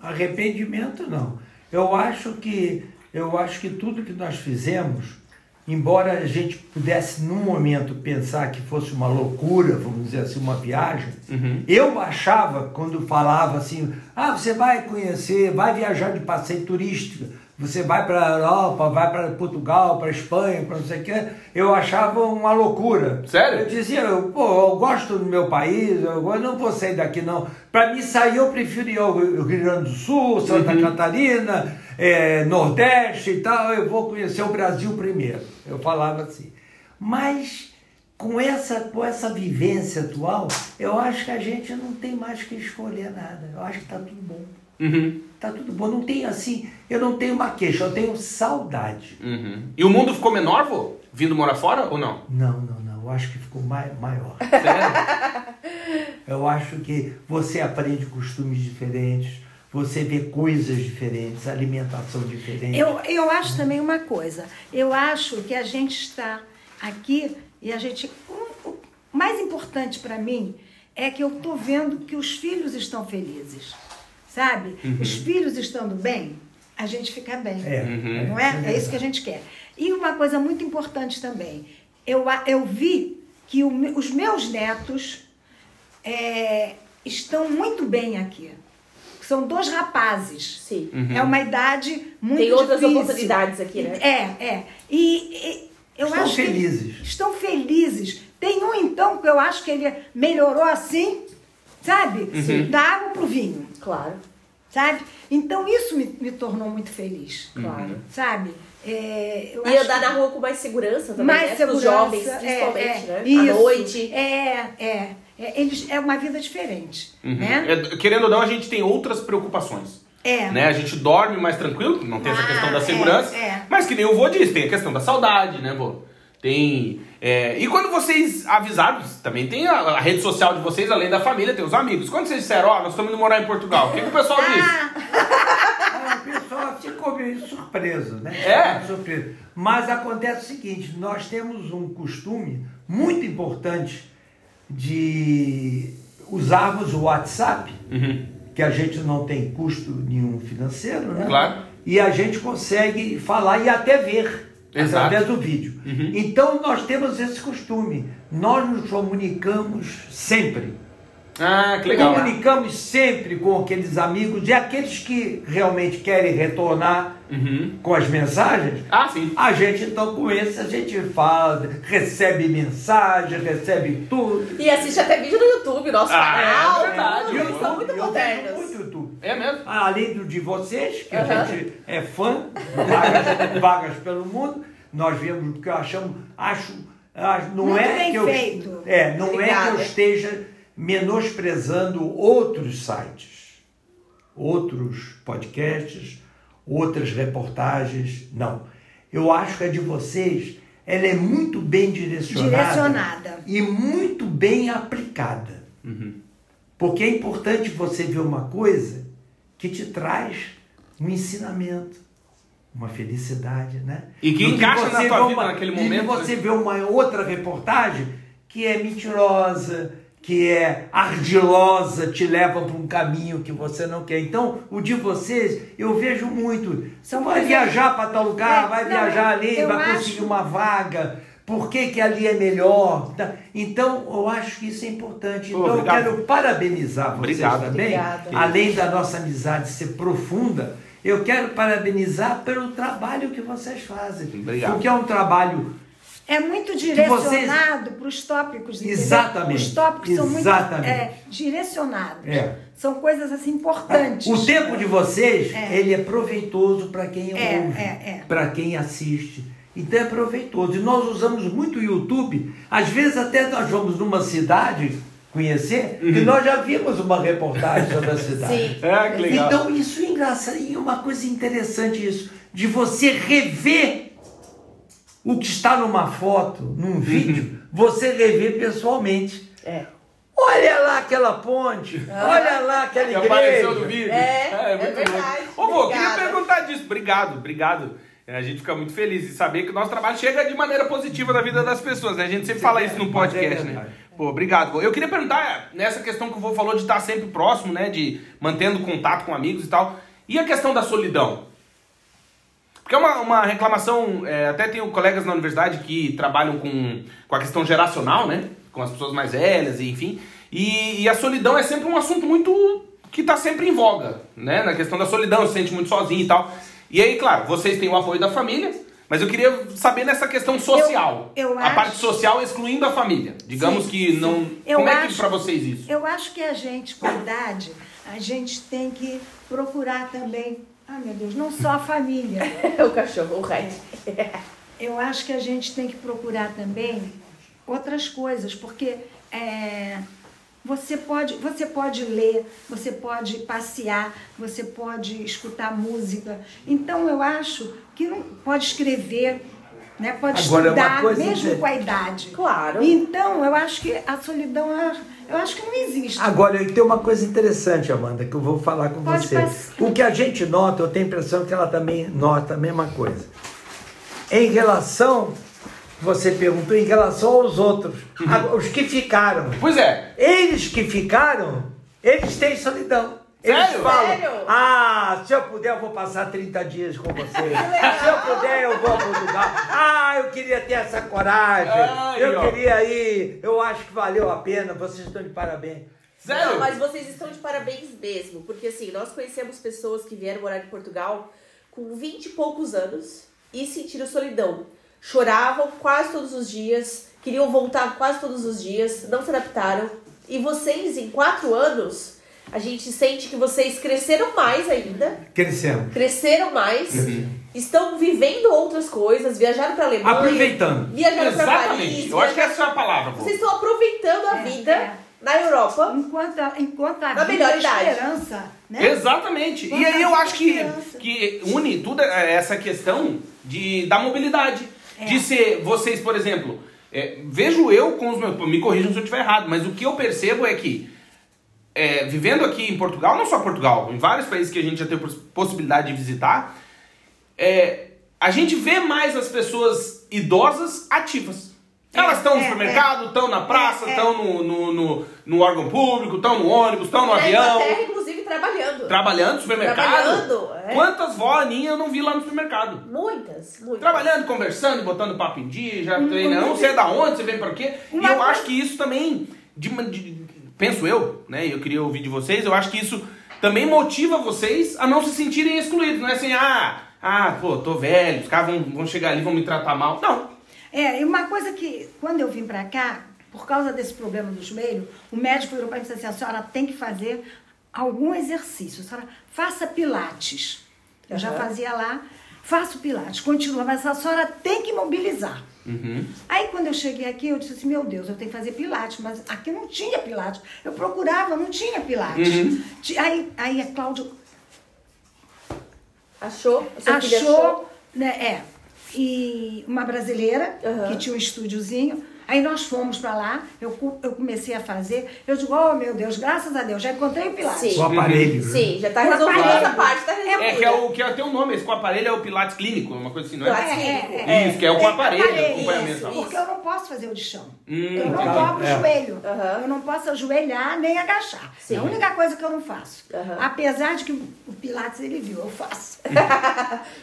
Arrependimento não. Eu acho que eu acho que tudo que nós fizemos embora a gente pudesse num momento pensar que fosse uma loucura, vamos dizer assim, uma viagem, Uhum. eu achava quando falava assim, ah, você vai conhecer, vai viajar de passeio turístico, você vai para a Europa, vai para Portugal, para Espanha, para não sei o quê, eu achava uma loucura. Sério? Eu dizia, eu, pô, eu gosto do meu país, eu não vou sair daqui não. Para mim sair, eu prefiro ir ao Rio Grande do Sul, Santa Catarina, eh, Nordeste e tal, eu vou conhecer o Brasil primeiro. Eu falava assim. Mas com essa, com essa vivência atual, eu acho que a gente não tem mais que escolher nada. Eu acho que está tudo bom. Uhum. Tá tudo bom. Não tem assim, eu não tenho uma queixa, eu tenho saudade. Uhum. E o mundo ficou menor, vô? Vindo morar fora ou não? Não, não, não. Eu acho que ficou mai, maior. Sério? Eu acho que você aprende costumes diferentes, você vê coisas diferentes, alimentação diferente. Eu, eu acho também uma coisa. Eu acho que a gente está aqui e a gente. O, o mais importante para mim é que eu estou vendo que os filhos estão felizes. Sabe? Os filhos estando bem, a gente fica bem. É. Uhum. Não é? É isso que a gente quer. E uma coisa muito importante também. Eu, eu vi que o os meus netos é, estão muito bem aqui. São dois rapazes. Sim. É uma idade muito Tem outras difícil. oportunidades aqui, né? É, é. E, e eu Estão acho que felizes. estão felizes. Tem um então que eu acho que ele melhorou assim, sabe? Da água pro vinho, Claro, sabe? Então isso me, me tornou muito feliz, claro. sabe? É, eu E andar que- na rua com mais segurança também, mais né? segurança, Os jovens, é, principalmente, é, né? Isso, À noite. É, é, é, eles, é uma vida diferente, Uhum. né? É, querendo ou não, a gente tem outras preocupações. É. Né? A gente dorme mais tranquilo, não tem essa Ah, questão da é, segurança. é. Mas que nem o vô disse, tem a questão da saudade, né, vô? Tem. é, e quando vocês avisaram, também tem a, a rede social de vocês, além da família, tem os amigos. Quando vocês disseram, ó, nós estamos indo morar em Portugal, o que, que o pessoal disse? Ah, Ah, o pessoal ficou meio surpreso, né? É? Surpreso. Mas acontece o seguinte, nós temos um costume muito importante de usarmos o WhatsApp, Uhum. que a gente não tem custo nenhum financeiro, né? Claro. E a gente consegue falar e até ver Exato. através do vídeo. Uhum. Então nós temos esse costume. Nós nos comunicamos sempre. Ah, que legal. Comunicamos sempre com aqueles amigos e aqueles que realmente querem retornar Uhum. com as mensagens. Ah, sim. A gente então com esse a gente fala, recebe mensagem, recebe tudo. E assiste até vídeo no YouTube, nosso Ah, canal. é verdade. tudo. Eles são YouTube, muito modernos. muito YouTube. É mesmo? Além do de vocês, que a Aham. gente é fã, vagas, vagas pelo mundo, nós vemos o que eu achamos, acho, acho- não Muito é bem que eu, feito. é, não é que Obrigada. eu esteja menosprezando outros sites, outros podcasts, outras reportagens, não. Eu acho que a de vocês, ela é muito bem direcionada, Direcionada. e muito bem aplicada. Porque é importante você ver uma coisa que te traz um ensinamento, uma felicidade, né? E que encaixa na você tua vida naquele e momento, que você né? vê uma outra reportagem que é mentirosa, que é ardilosa, te leva para um caminho que você não quer. Então, o de vocês, eu vejo muito. Você vai coisas- viajar para tal lugar, É, vai não, viajar ali, eu vai acho- conseguir uma vaga. Por que, que ali é melhor? Tá? Então, eu acho que isso é importante. Então, obrigado. eu quero parabenizar vocês Obrigado. também. Obrigada. Além da nossa amizade ser profunda, eu quero parabenizar pelo trabalho que vocês fazem. Obrigado. Porque é um trabalho É muito direcionado para os tópicos. entendeu? Exatamente. Os tópicos são muito Exatamente. é, direcionados. É. São coisas assim importantes. O tempo de vocês, É. ele é proveitoso para quem É, ouve, é, é. para quem assiste. Então é proveitoso. E nós usamos muito o YouTube. Às vezes até nós vamos numa cidade conhecer e nós já vimos uma reportagem sobre a cidade. Sim. É, que legal. Então isso é engraçado. E uma coisa interessante isso, de você rever o que está numa foto, num vídeo, você rever pessoalmente. É. Olha lá aquela ponte, olha lá aquela Que igreja. apareceu no vídeo. É, é muito verdade. louco. Ô, vô, queria perguntar disso. Obrigado, obrigado. É, A gente fica muito feliz de saber que o nosso trabalho chega de maneira positiva na vida das pessoas, né? A gente sempre fala isso no é podcast, né? verdade. Pô, obrigado. vô. Eu queria perguntar, nessa questão que o vô falou de estar sempre próximo, né? De mantendo contato com amigos e tal. E a questão da solidão? Porque é uma, uma reclamação, é, até tenho colegas na universidade que trabalham com, com a questão geracional, né? Com as pessoas mais velhas, e enfim. E, e a solidão é sempre um assunto muito que está sempre em voga, né? Na questão da solidão, se sente muito sozinho e tal. E aí, claro, vocês têm o apoio da família, mas eu queria saber nessa questão social. Eu- eu a acho- parte social excluindo a família. Digamos Sim, que não. Eu Como é que acho- pra vocês isso? Eu acho que a gente, com a idade, a gente tem que procurar também, ah meu Deus, não só a família. o cachorro, o Red. Eu acho que a gente tem que procurar também outras coisas, porque é, você, pode, você pode ler, você pode passear, você pode escutar música. Então eu acho que não pode escrever, né? pode Agora, uma estudar, coisa mesmo com a idade. Claro. Então eu acho que a solidão, eu- eu acho que não existe. Agora, tem uma coisa interessante, Amanda, que eu vou falar com Pode você. passar. O que a gente nota, eu tenho a impressão que ela também nota a mesma coisa. Em relação, você perguntou, em relação aos outros, Uhum. a- os que ficaram. Pois é. Eles que ficaram, eles têm solidão. Eles Sério? falam, Sério? ah, se eu puder eu vou passar 30 dias com você. se eu puder eu vou a Portugal. Ah, eu queria ter essa coragem. Ai, eu ó. queria ir. Eu acho que valeu a pena. Vocês estão de parabéns. Sério? Não, mas vocês estão de parabéns mesmo, porque assim, nós conhecemos pessoas que vieram morar em Portugal com 20 e poucos anos e sentiram solidão. Choravam quase todos os dias, queriam voltar quase todos os dias, não se adaptaram. E vocês, em quatro anos, a gente sente que vocês cresceram mais ainda, Crescemos. cresceram mais, estão vivendo outras coisas, viajaram pra Alemanha, Aproveitando. viajaram Exatamente. Paris, Eu acho que essa é a palavra. pô. vocês estão aproveitando a É, vida é. na Europa. Enquanto a, enquanto a Na vida melhor é idade. esperança, né? Exatamente. E Quanta aí eu acho que, que une tudo essa questão de, da mobilidade. É. De ser, vocês, por exemplo, é, vejo eu com os meus. Me corrijam se eu estiver errado, mas o que eu percebo é que, é, vivendo aqui em Portugal, não só Portugal, em vários países que a gente já teve poss- possibilidade de visitar, é, a gente vê mais as pessoas idosas ativas. Elas estão no é, supermercado, estão na praça, É, é. estão no, no, no, no órgão público, estão no ônibus, estão no avião. Inglaterra, inclusive, trabalhando. Trabalhando no supermercado? Trabalhando, é. Quantas vó eu não vi lá no supermercado? Muitas, muitas. Trabalhando, conversando, botando papo em dia, já treinando. Não sei da onde, você vem pra quê. E eu acho que isso também, de- de- penso eu, né? Eu queria ouvir de vocês, eu acho que isso também motiva vocês a não se sentirem excluídos. Não é assim, ah, ah, pô, tô velho, os caras vão, vão chegar ali, vão me tratar mal. Não. É, e uma coisa que, quando eu vim pra cá, por causa desse problema do joelho, o médico virou pra mim e disse assim, a senhora tem que fazer algum exercício. A senhora faça pilates. Eu já Aham. fazia lá, faço pilates, continua, mas a senhora tem que mobilizar. Uhum. Aí quando eu cheguei aqui, eu disse assim, meu Deus, eu tenho que fazer pilates, mas aqui não tinha pilates. Eu procurava, não tinha pilates. Uhum. Aí, aí a Cláudia Achou? A sua filha achou, né, é, e uma brasileira Aham. que tinha um estúdiozinho. Aí nós fomos pra lá, eu, eu comecei a fazer. Eu digo, oh meu Deus, graças a Deus, já encontrei o Pilates. Sim. O aparelho. né? Sim, já tá O resolvida aparelho. essa parte, tá resolvida. É que é o que é, tem um nome, esse com aparelho é o Pilates Clínico, uma coisa assim, não é? Pilates É, clínico. é, Isso, que é o com aparelho, aparelho, acompanhamento. isso, Porque eu não posso fazer o de chão. Hum, eu não dobro o É. joelho. Aham. Eu não posso ajoelhar nem agachar. Sim. É a única coisa que eu não faço. Aham. Apesar de que o Pilates ele viu, eu faço.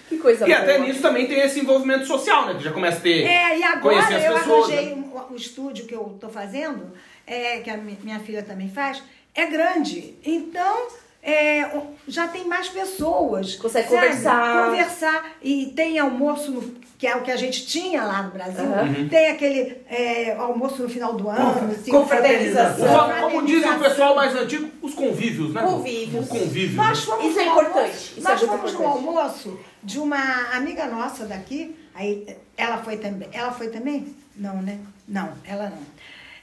Que coisa E boa. até nisso também tem esse envolvimento social, né? Que já começa a ter. É, e agora eu pessoas. arranjei né? O estúdio que eu tô fazendo, é, que a mi- minha filha também faz, é grande. Então, é, já tem mais pessoas. Consegue sabe? conversar. Conversar. E tem almoço, no- que é o que a gente tinha lá no Brasil. Uhum. Tem aquele é, almoço no final do ano. assim, confraternização. O fa- Como diz o confraternização. pessoal mais antigo, os convívios, né? Convívios. Convívio. Nós fomos Isso é importante, almoço- isso é nós muito fomos no almoço de uma amiga nossa daqui. Aí ela foi também. Ela foi também? Não, né? Não, ela não.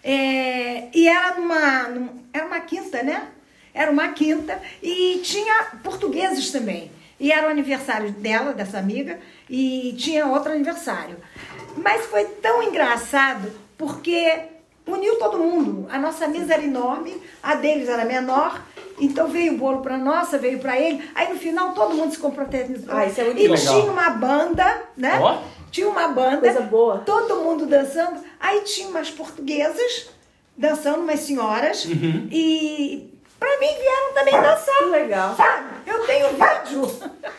É, e era numa, num- era uma quinta, né? Era uma quinta e tinha portugueses também. E era o aniversário dela, dessa amiga, e tinha outro aniversário. Mas foi tão engraçado porque uniu todo mundo. A nossa mesa era enorme, a deles era menor. Então veio o bolo para nossa, veio para ele. Aí no final todo mundo se confraternizou. Ah, isso é muito e legal. tinha uma banda, né? Ó. Tinha uma banda. Coisa boa. Todo mundo dançando. Aí tinha umas portuguesas dançando, umas senhoras. Uhum. E pra mim vieram também dançar. Que legal. Sabe? Eu tenho vídeo.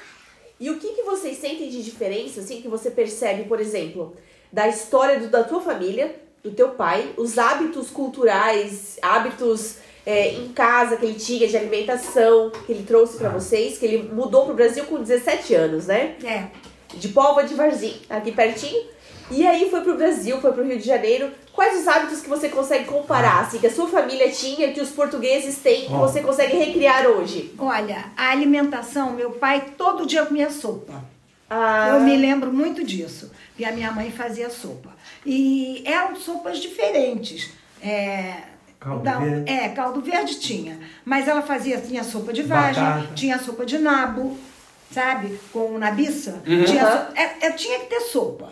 E o que, que vocês sentem de diferença, assim, que você percebe, por exemplo, da história do, da tua família, do teu pai, os hábitos culturais, hábitos é, em casa que ele tinha de alimentação, que ele trouxe para vocês, que ele mudou pro Brasil com 17 anos, né? É. De Póvoa de Varzim, aqui pertinho. E aí foi pro Brasil, foi pro Rio de Janeiro. Quais os hábitos que você consegue comparar, assim, que a sua família tinha, que os portugueses têm, que você consegue recriar hoje? Olha, a alimentação, meu pai todo dia comia sopa. Ah, Eu me lembro muito disso. E a minha mãe fazia sopa. E eram sopas diferentes. É, Caldo da- verde. É, caldo verde tinha. Mas ela fazia, tinha sopa de vagem, Batata. tinha sopa de nabo, sabe? Com nabiça. Uhum. Tinha, é, é, tinha que ter sopa.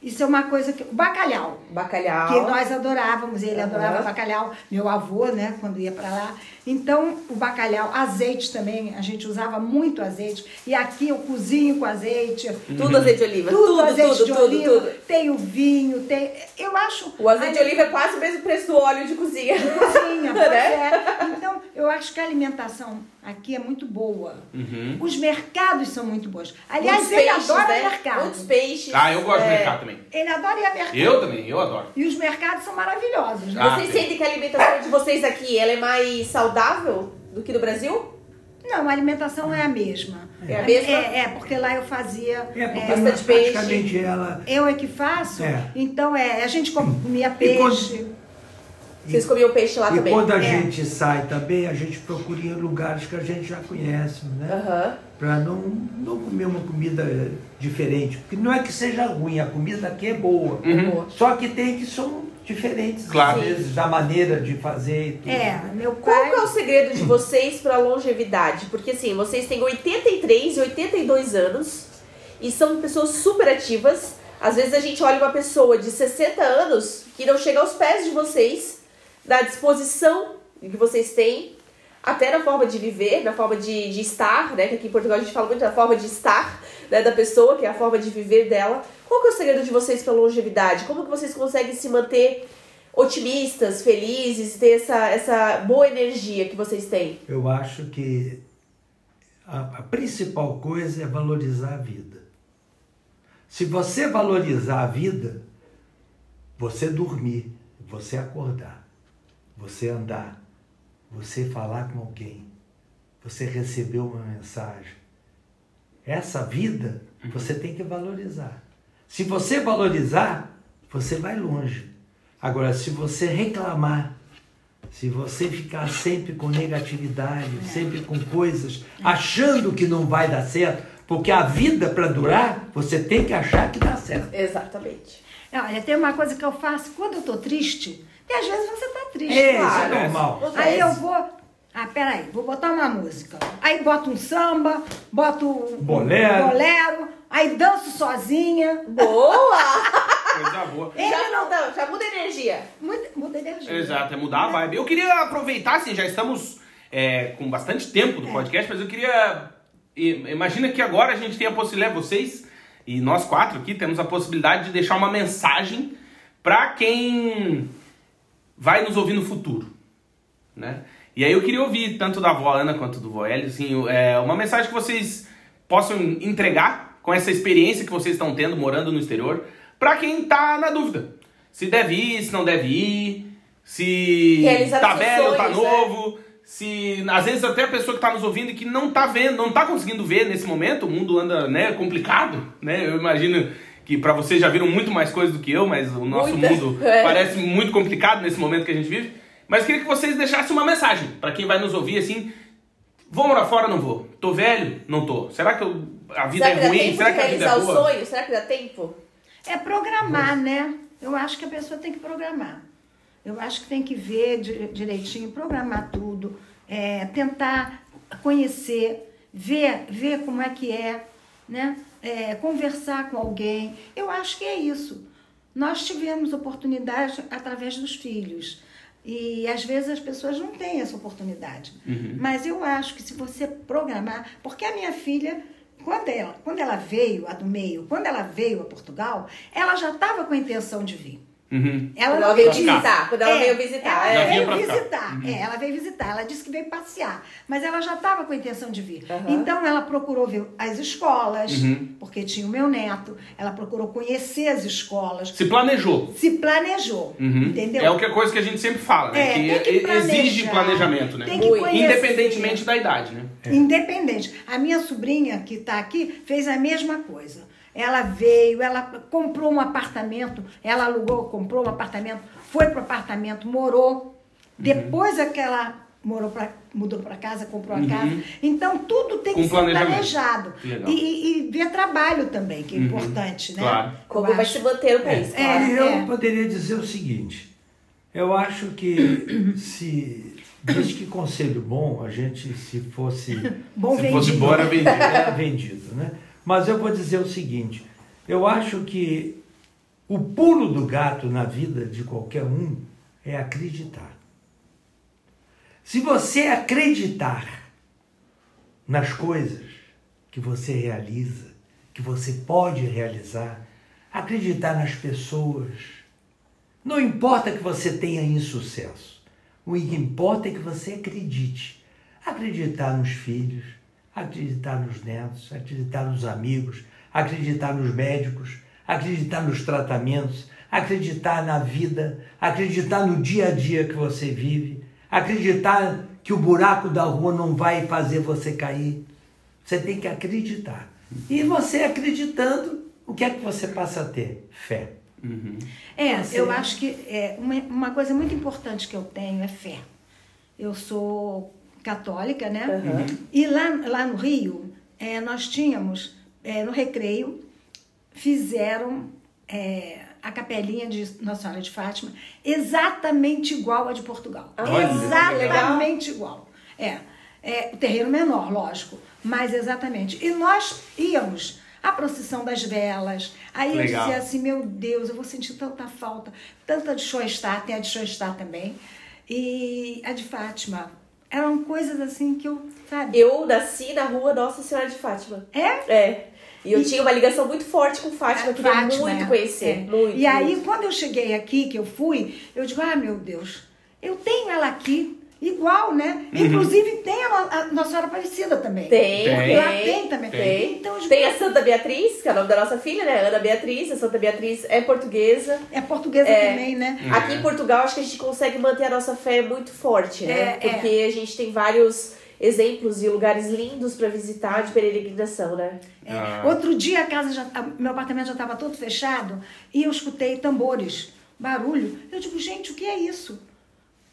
Isso é uma coisa que. O bacalhau. Bacalhau. Que nós adorávamos, ele Aham. adorava bacalhau, meu avô, né, quando ia para lá. Então, o bacalhau, azeite também, a gente usava muito azeite. E aqui eu cozinho com azeite. Tudo azeite de oliva. Tudo, Tudo, azeite tudo, de tudo, oliva. tudo. Tem o vinho, tem. Eu acho. O azeite de oliva é quase o mesmo preço do óleo de cozinha. cozinha, pois Né? é. Então, eu acho que a alimentação aqui é muito boa. Uhum. Os mercados são muito bons. Aliás, Muitos ele peixes, adora né? mercado. Muitos peixes. Ah, eu gosto É. de mercado também. Ele adora ir a mercado. Eu também, eu adoro. E os mercados são maravilhosos. né? Ah, Vocês sim. sentem que a alimentação de vocês aqui ela é mais saudável do que no Brasil? Não, a alimentação é a mesma. É a mesma? É, é, porque lá eu fazia. É, porque é, bastante nós peixe. praticamente ela. eu é que faço, É. então é, a gente comia E quando- peixe. Vocês comiam peixe lá E também? quando a É. gente sai também, a gente procura em lugares que a gente já conhece, né? Aham. Para não, não comer uma comida diferente. Porque não é que seja ruim, a comida aqui é boa. Boa. Só que tem que são diferentes, Claro. às vezes, da maneira de fazer e tudo. É, meu Qual pai. que é o segredo de vocês para longevidade? Porque assim, vocês têm 83 e 82 anos e são pessoas super ativas. Às vezes a gente olha uma pessoa de 60 anos que não chega aos pés de vocês, da disposição que vocês têm, até na forma de viver, na forma de, de estar, né? Que aqui em Portugal a gente fala muito da forma de estar né, da pessoa, que é a forma de viver dela. Qual que é o segredo de vocês para longevidade? Como que vocês conseguem se manter otimistas, felizes, ter essa, essa boa energia que vocês têm? Eu acho que a, a principal coisa é valorizar a vida. Se você valorizar a vida, você dormir, você acordar, você andar, você falar com alguém, você receber uma mensagem. Essa vida você tem que valorizar. Se você valorizar, você vai longe. Agora, se você reclamar, se você ficar sempre com negatividade, sempre com coisas, achando que não vai dar certo, porque a vida para durar, você tem que achar que dá certo. Exatamente. Olha, tem uma coisa que eu faço quando eu tô triste, e às vezes você tá triste. É, claro. isso é normal. Aí eu vou. Ah, peraí, vou botar uma música. Aí boto um samba, boto um Bolero. bolero, aí danço sozinha. Boa! Coisa boa. já não já muda a energia. Muita, muita energia. Exato, é mudar a vibe. Eu queria aproveitar, assim, já estamos é, com bastante tempo do podcast, mas eu queria. Imagina que agora a gente tem a possibilidade, vocês e nós quatro aqui temos a possibilidade de deixar uma mensagem para quem vai nos ouvir no futuro, né? E aí eu queria ouvir tanto da avó Ana quanto do vô Hélio, assim, é, uma mensagem que vocês possam entregar com essa experiência que vocês estão tendo morando no exterior, para quem tá na dúvida. Se deve ir, se não deve ir, se Realizar tá velho, tá sonhos, né? novo, se às vezes até a pessoa que tá nos ouvindo e que não tá vendo, não tá conseguindo ver nesse momento, o mundo anda, né, complicado, né? Eu imagino que para vocês já viram muito mais coisas do que eu, mas o nosso Muita. mundo É. parece muito complicado nesse momento que a gente vive. Mas queria que vocês deixassem uma mensagem para quem vai nos ouvir assim, vou morar fora, não vou. Tô velho, não tô. Será que eu- a vida Será é ruim? Será que a vida realizar é o boa? sonho? Será que dá tempo? É programar, né? Eu acho que a pessoa tem que programar. Eu acho que tem que ver di- direitinho, programar tudo, é, tentar conhecer, ver, ver como é que é, né? É, conversar com alguém. Eu acho que é isso. Nós tivemos oportunidade através dos filhos. E às vezes as pessoas não têm essa oportunidade. Mas eu acho que se você programar, porque a minha filha, quando ela, quando ela veio, a do meio, quando ela veio a Portugal, ela já estava com a intenção de vir. Uhum. Ela ela veio visitar, quando ela veio visitar, Ela é. Veio visitar. Uhum. É, ela veio visitar. Ela disse que veio passear. Mas ela já estava com a intenção de vir. Aham. Então ela procurou ver as escolas, Uhum. porque tinha o meu neto. Ela procurou conhecer as escolas. Se planejou. Se planejou. Uhum. Entendeu? É o que a coisa que a gente sempre fala, né? É, que, tem que planejar, exige planejamento, né? Independentemente da idade, né? Independente. A minha sobrinha que está aqui fez a mesma coisa. Ela veio, ela comprou um apartamento, ela alugou, comprou um apartamento, foi pro apartamento, morou. Depois é que ela morou pra, mudou para casa, comprou a Uhum. casa. Então tudo tem Com que ser planejado. E, e- ver trabalho também, que é Uhum. importante, né? Claro. Como Eu vai acho. se manter o país, É. claro. E eu é. poderia dizer o seguinte: eu acho que se diz que conselho bom a gente se fosse Bom Se vendido. fosse boa, era vendido. era vendido, né? Mas eu vou dizer o seguinte: eu acho que o pulo do gato na vida de qualquer um é acreditar. Se você acreditar nas coisas que você realiza, que você pode realizar, acreditar nas pessoas, não importa que você tenha insucesso, o que importa é que você acredite. Acreditar nos filhos, acreditar nos netos, acreditar nos amigos, acreditar nos médicos, acreditar nos tratamentos, acreditar na vida, acreditar no dia a dia que você vive, acreditar que o buraco da rua não vai fazer você cair. Você tem que acreditar. E você acreditando, o que é que você passa a ter? Fé. É, Você- eu acho que é, uma, uma coisa muito importante que eu tenho é fé. Eu sou católica, né? Uhum. E lá, lá no Rio, é, nós tínhamos, é, no recreio, fizeram é, a capelinha de Nossa Senhora de Fátima exatamente igual a de Portugal. Olha, exatamente igual. É, é, o terreiro menor, lógico, mas exatamente. E nós íamos à procissão das velas. Aí eu Legal. dizia assim, meu Deus, eu vou sentir tanta falta, tanta de Shoestar, tem a de Shoestar também, e a de Fátima. Eram coisas assim que eu, sabe? Eu nasci na rua Nossa Senhora de Fátima. É? É. E eu E- tinha uma ligação muito forte com Fátima, eu queria Fátima, muito é. conhecer. É. Muito. E aí, muito. quando eu cheguei aqui, que eu fui, eu digo, ah, meu Deus, eu tenho ela aqui, igual, né? Inclusive tem a, a Nossa Senhora Aparecida também. Tem, Tem. tem. Lá tem também. Tem. Então, Tem a Santa Beatriz, que é o nome da nossa filha, né? Ana Beatriz. A Santa Beatriz é portuguesa. é portuguesa É. também, né? Aqui em Portugal, acho que a gente consegue manter a nossa fé muito forte, né? É, é. Porque a gente tem vários exemplos e lugares lindos para visitar de peregrinação, né? É. Ah. Outro dia a casa já, a- meu apartamento já estava todo fechado e eu escutei tambores, barulho. Eu digo, gente, o que é isso?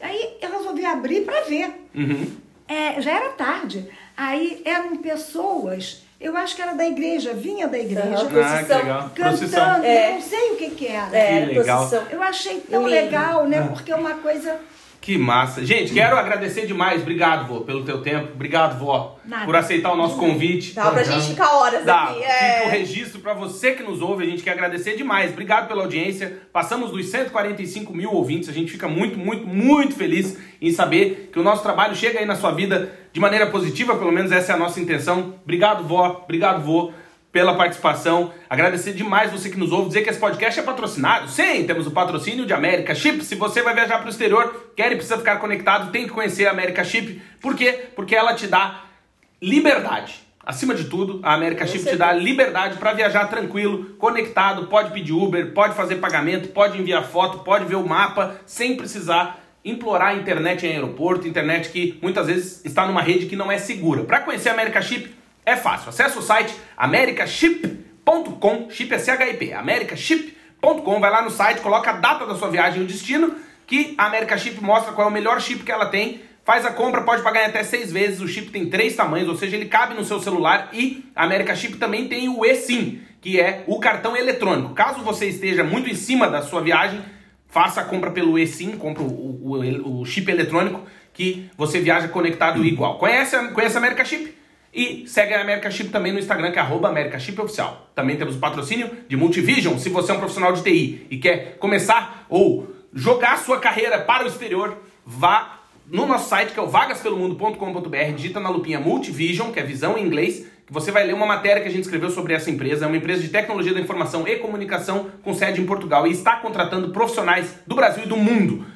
Aí eu resolvi abrir para ver. Uhum. É, já era tarde. Aí eram pessoas, eu acho que era da igreja, vinha da igreja, Aham. Ah, Procissão. cantando, Procissão. É. eu não sei o que que era. É, Que legal. procissão. Eu achei tão Lindo. legal, né? Ah. Porque é uma coisa. Que massa. Gente, quero agradecer demais. Obrigado, vô, pelo teu tempo. Obrigado, vó, Nada. por aceitar o nosso convite. Dá pra gente ficar horas Dá, aqui. fica o É. registro para você que nos ouve, a gente quer agradecer demais. Obrigado pela audiência. Passamos dos 145 mil ouvintes, a gente fica muito, muito, muito feliz em saber que o nosso trabalho chega aí na sua vida de maneira positiva, pelo menos essa é a nossa intenção. Obrigado, vó, obrigado, vô, pela participação. Agradecer demais você que nos ouve, dizer que esse podcast é patrocinado. Sim, temos o patrocínio de América Chip. Se você vai viajar para o exterior, quer e precisa ficar conectado, tem que conhecer a América Chip. Por quê? Porque ela te dá liberdade. Acima de tudo, a América Chip te dá liberdade para viajar tranquilo, conectado, pode pedir Uber, pode fazer pagamento, pode enviar foto, pode ver o mapa, sem precisar implorar a internet em aeroporto, internet que muitas vezes está numa rede que não é segura. Para conhecer a América Chip é fácil. Acesse o site americaship.com, chip é CHIP, americaship.com, vai lá no site, coloca a data da sua viagem e o destino, que a América Chip mostra qual é o melhor chip que ela tem Faz a compra, pode pagar em até seis vezes. O chip tem três tamanhos, ou seja, ele cabe no seu celular. E a América Chip também tem o eSIM, que é o cartão eletrônico. Caso você esteja muito em cima da sua viagem, faça a compra pelo eSIM, compra o, o, o chip eletrônico, que você viaja conectado igual. Conhece, conhece a América Chip? E segue a América Chip também no Instagram, que é América Chip Oficial. Também temos o patrocínio de Multivision. Se você é um profissional de TI e quer começar ou jogar sua carreira para o exterior, vá no nosso site, que é o vagaspelomundo.com.br, digita na lupinha Multivision, que é visão em inglês, que você vai ler uma matéria que a gente escreveu sobre essa empresa. É uma empresa de tecnologia da informação e comunicação com sede em Portugal e está contratando profissionais do Brasil e do mundo.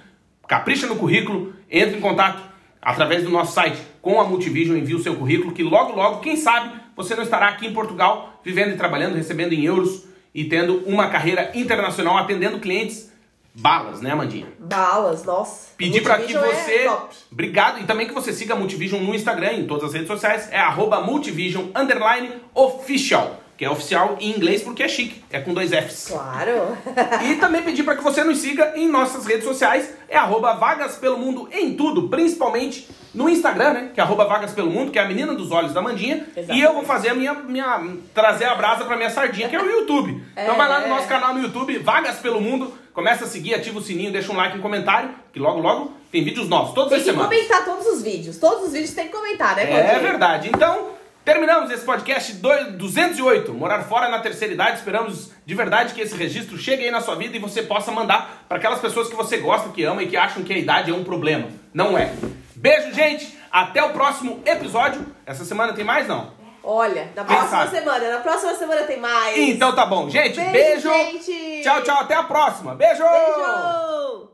Capricha no currículo, entre em contato através do nosso site com a Multivision, envie o seu currículo que logo logo, quem sabe, você não estará aqui em Portugal vivendo e trabalhando, recebendo em euros e tendo uma carreira internacional atendendo clientes balas, né, Amandinha? Balas, nossa. Pedir para que Multivision você. É. Obrigado. E também que você siga a Multivision no Instagram, em todas as redes sociais. É arroba Multivision underline official. Que é oficial em inglês porque é chique. É com dois Fs. Claro. E também pedir para que você nos siga em nossas redes sociais. É arroba Vagas Pelo Mundo em tudo, principalmente no Instagram, né? Que é arroba Vagas Pelo Mundo, que é a menina dos olhos da Mandinha. Exatamente. E eu vou fazer a minha, minha. trazer a brasa pra minha sardinha, que é o YouTube. Então vai lá no É. nosso canal no YouTube, Vagas Pelo Mundo. Começa a seguir, ativa o sininho, deixa um like um comentário, que logo, logo tem vídeos novos, todas Tem as que semanas. comentar todos os vídeos. Todos os vídeos tem que comentar, né, É Claudinho? verdade. Então, terminamos esse podcast dois- 208. Morar fora na terceira idade. Esperamos de verdade que esse registro chegue aí na sua vida e você possa mandar para aquelas pessoas que você gosta, que ama e que acham que a idade é um problema. Não é. Beijo, gente. Até o próximo episódio. Essa semana tem mais, não? Olha, na próxima semana, na próxima semana tem mais. Então tá bom. Gente, Beijo, beijo. gente. Tchau, tchau. Até a próxima. Beijo. Beijo!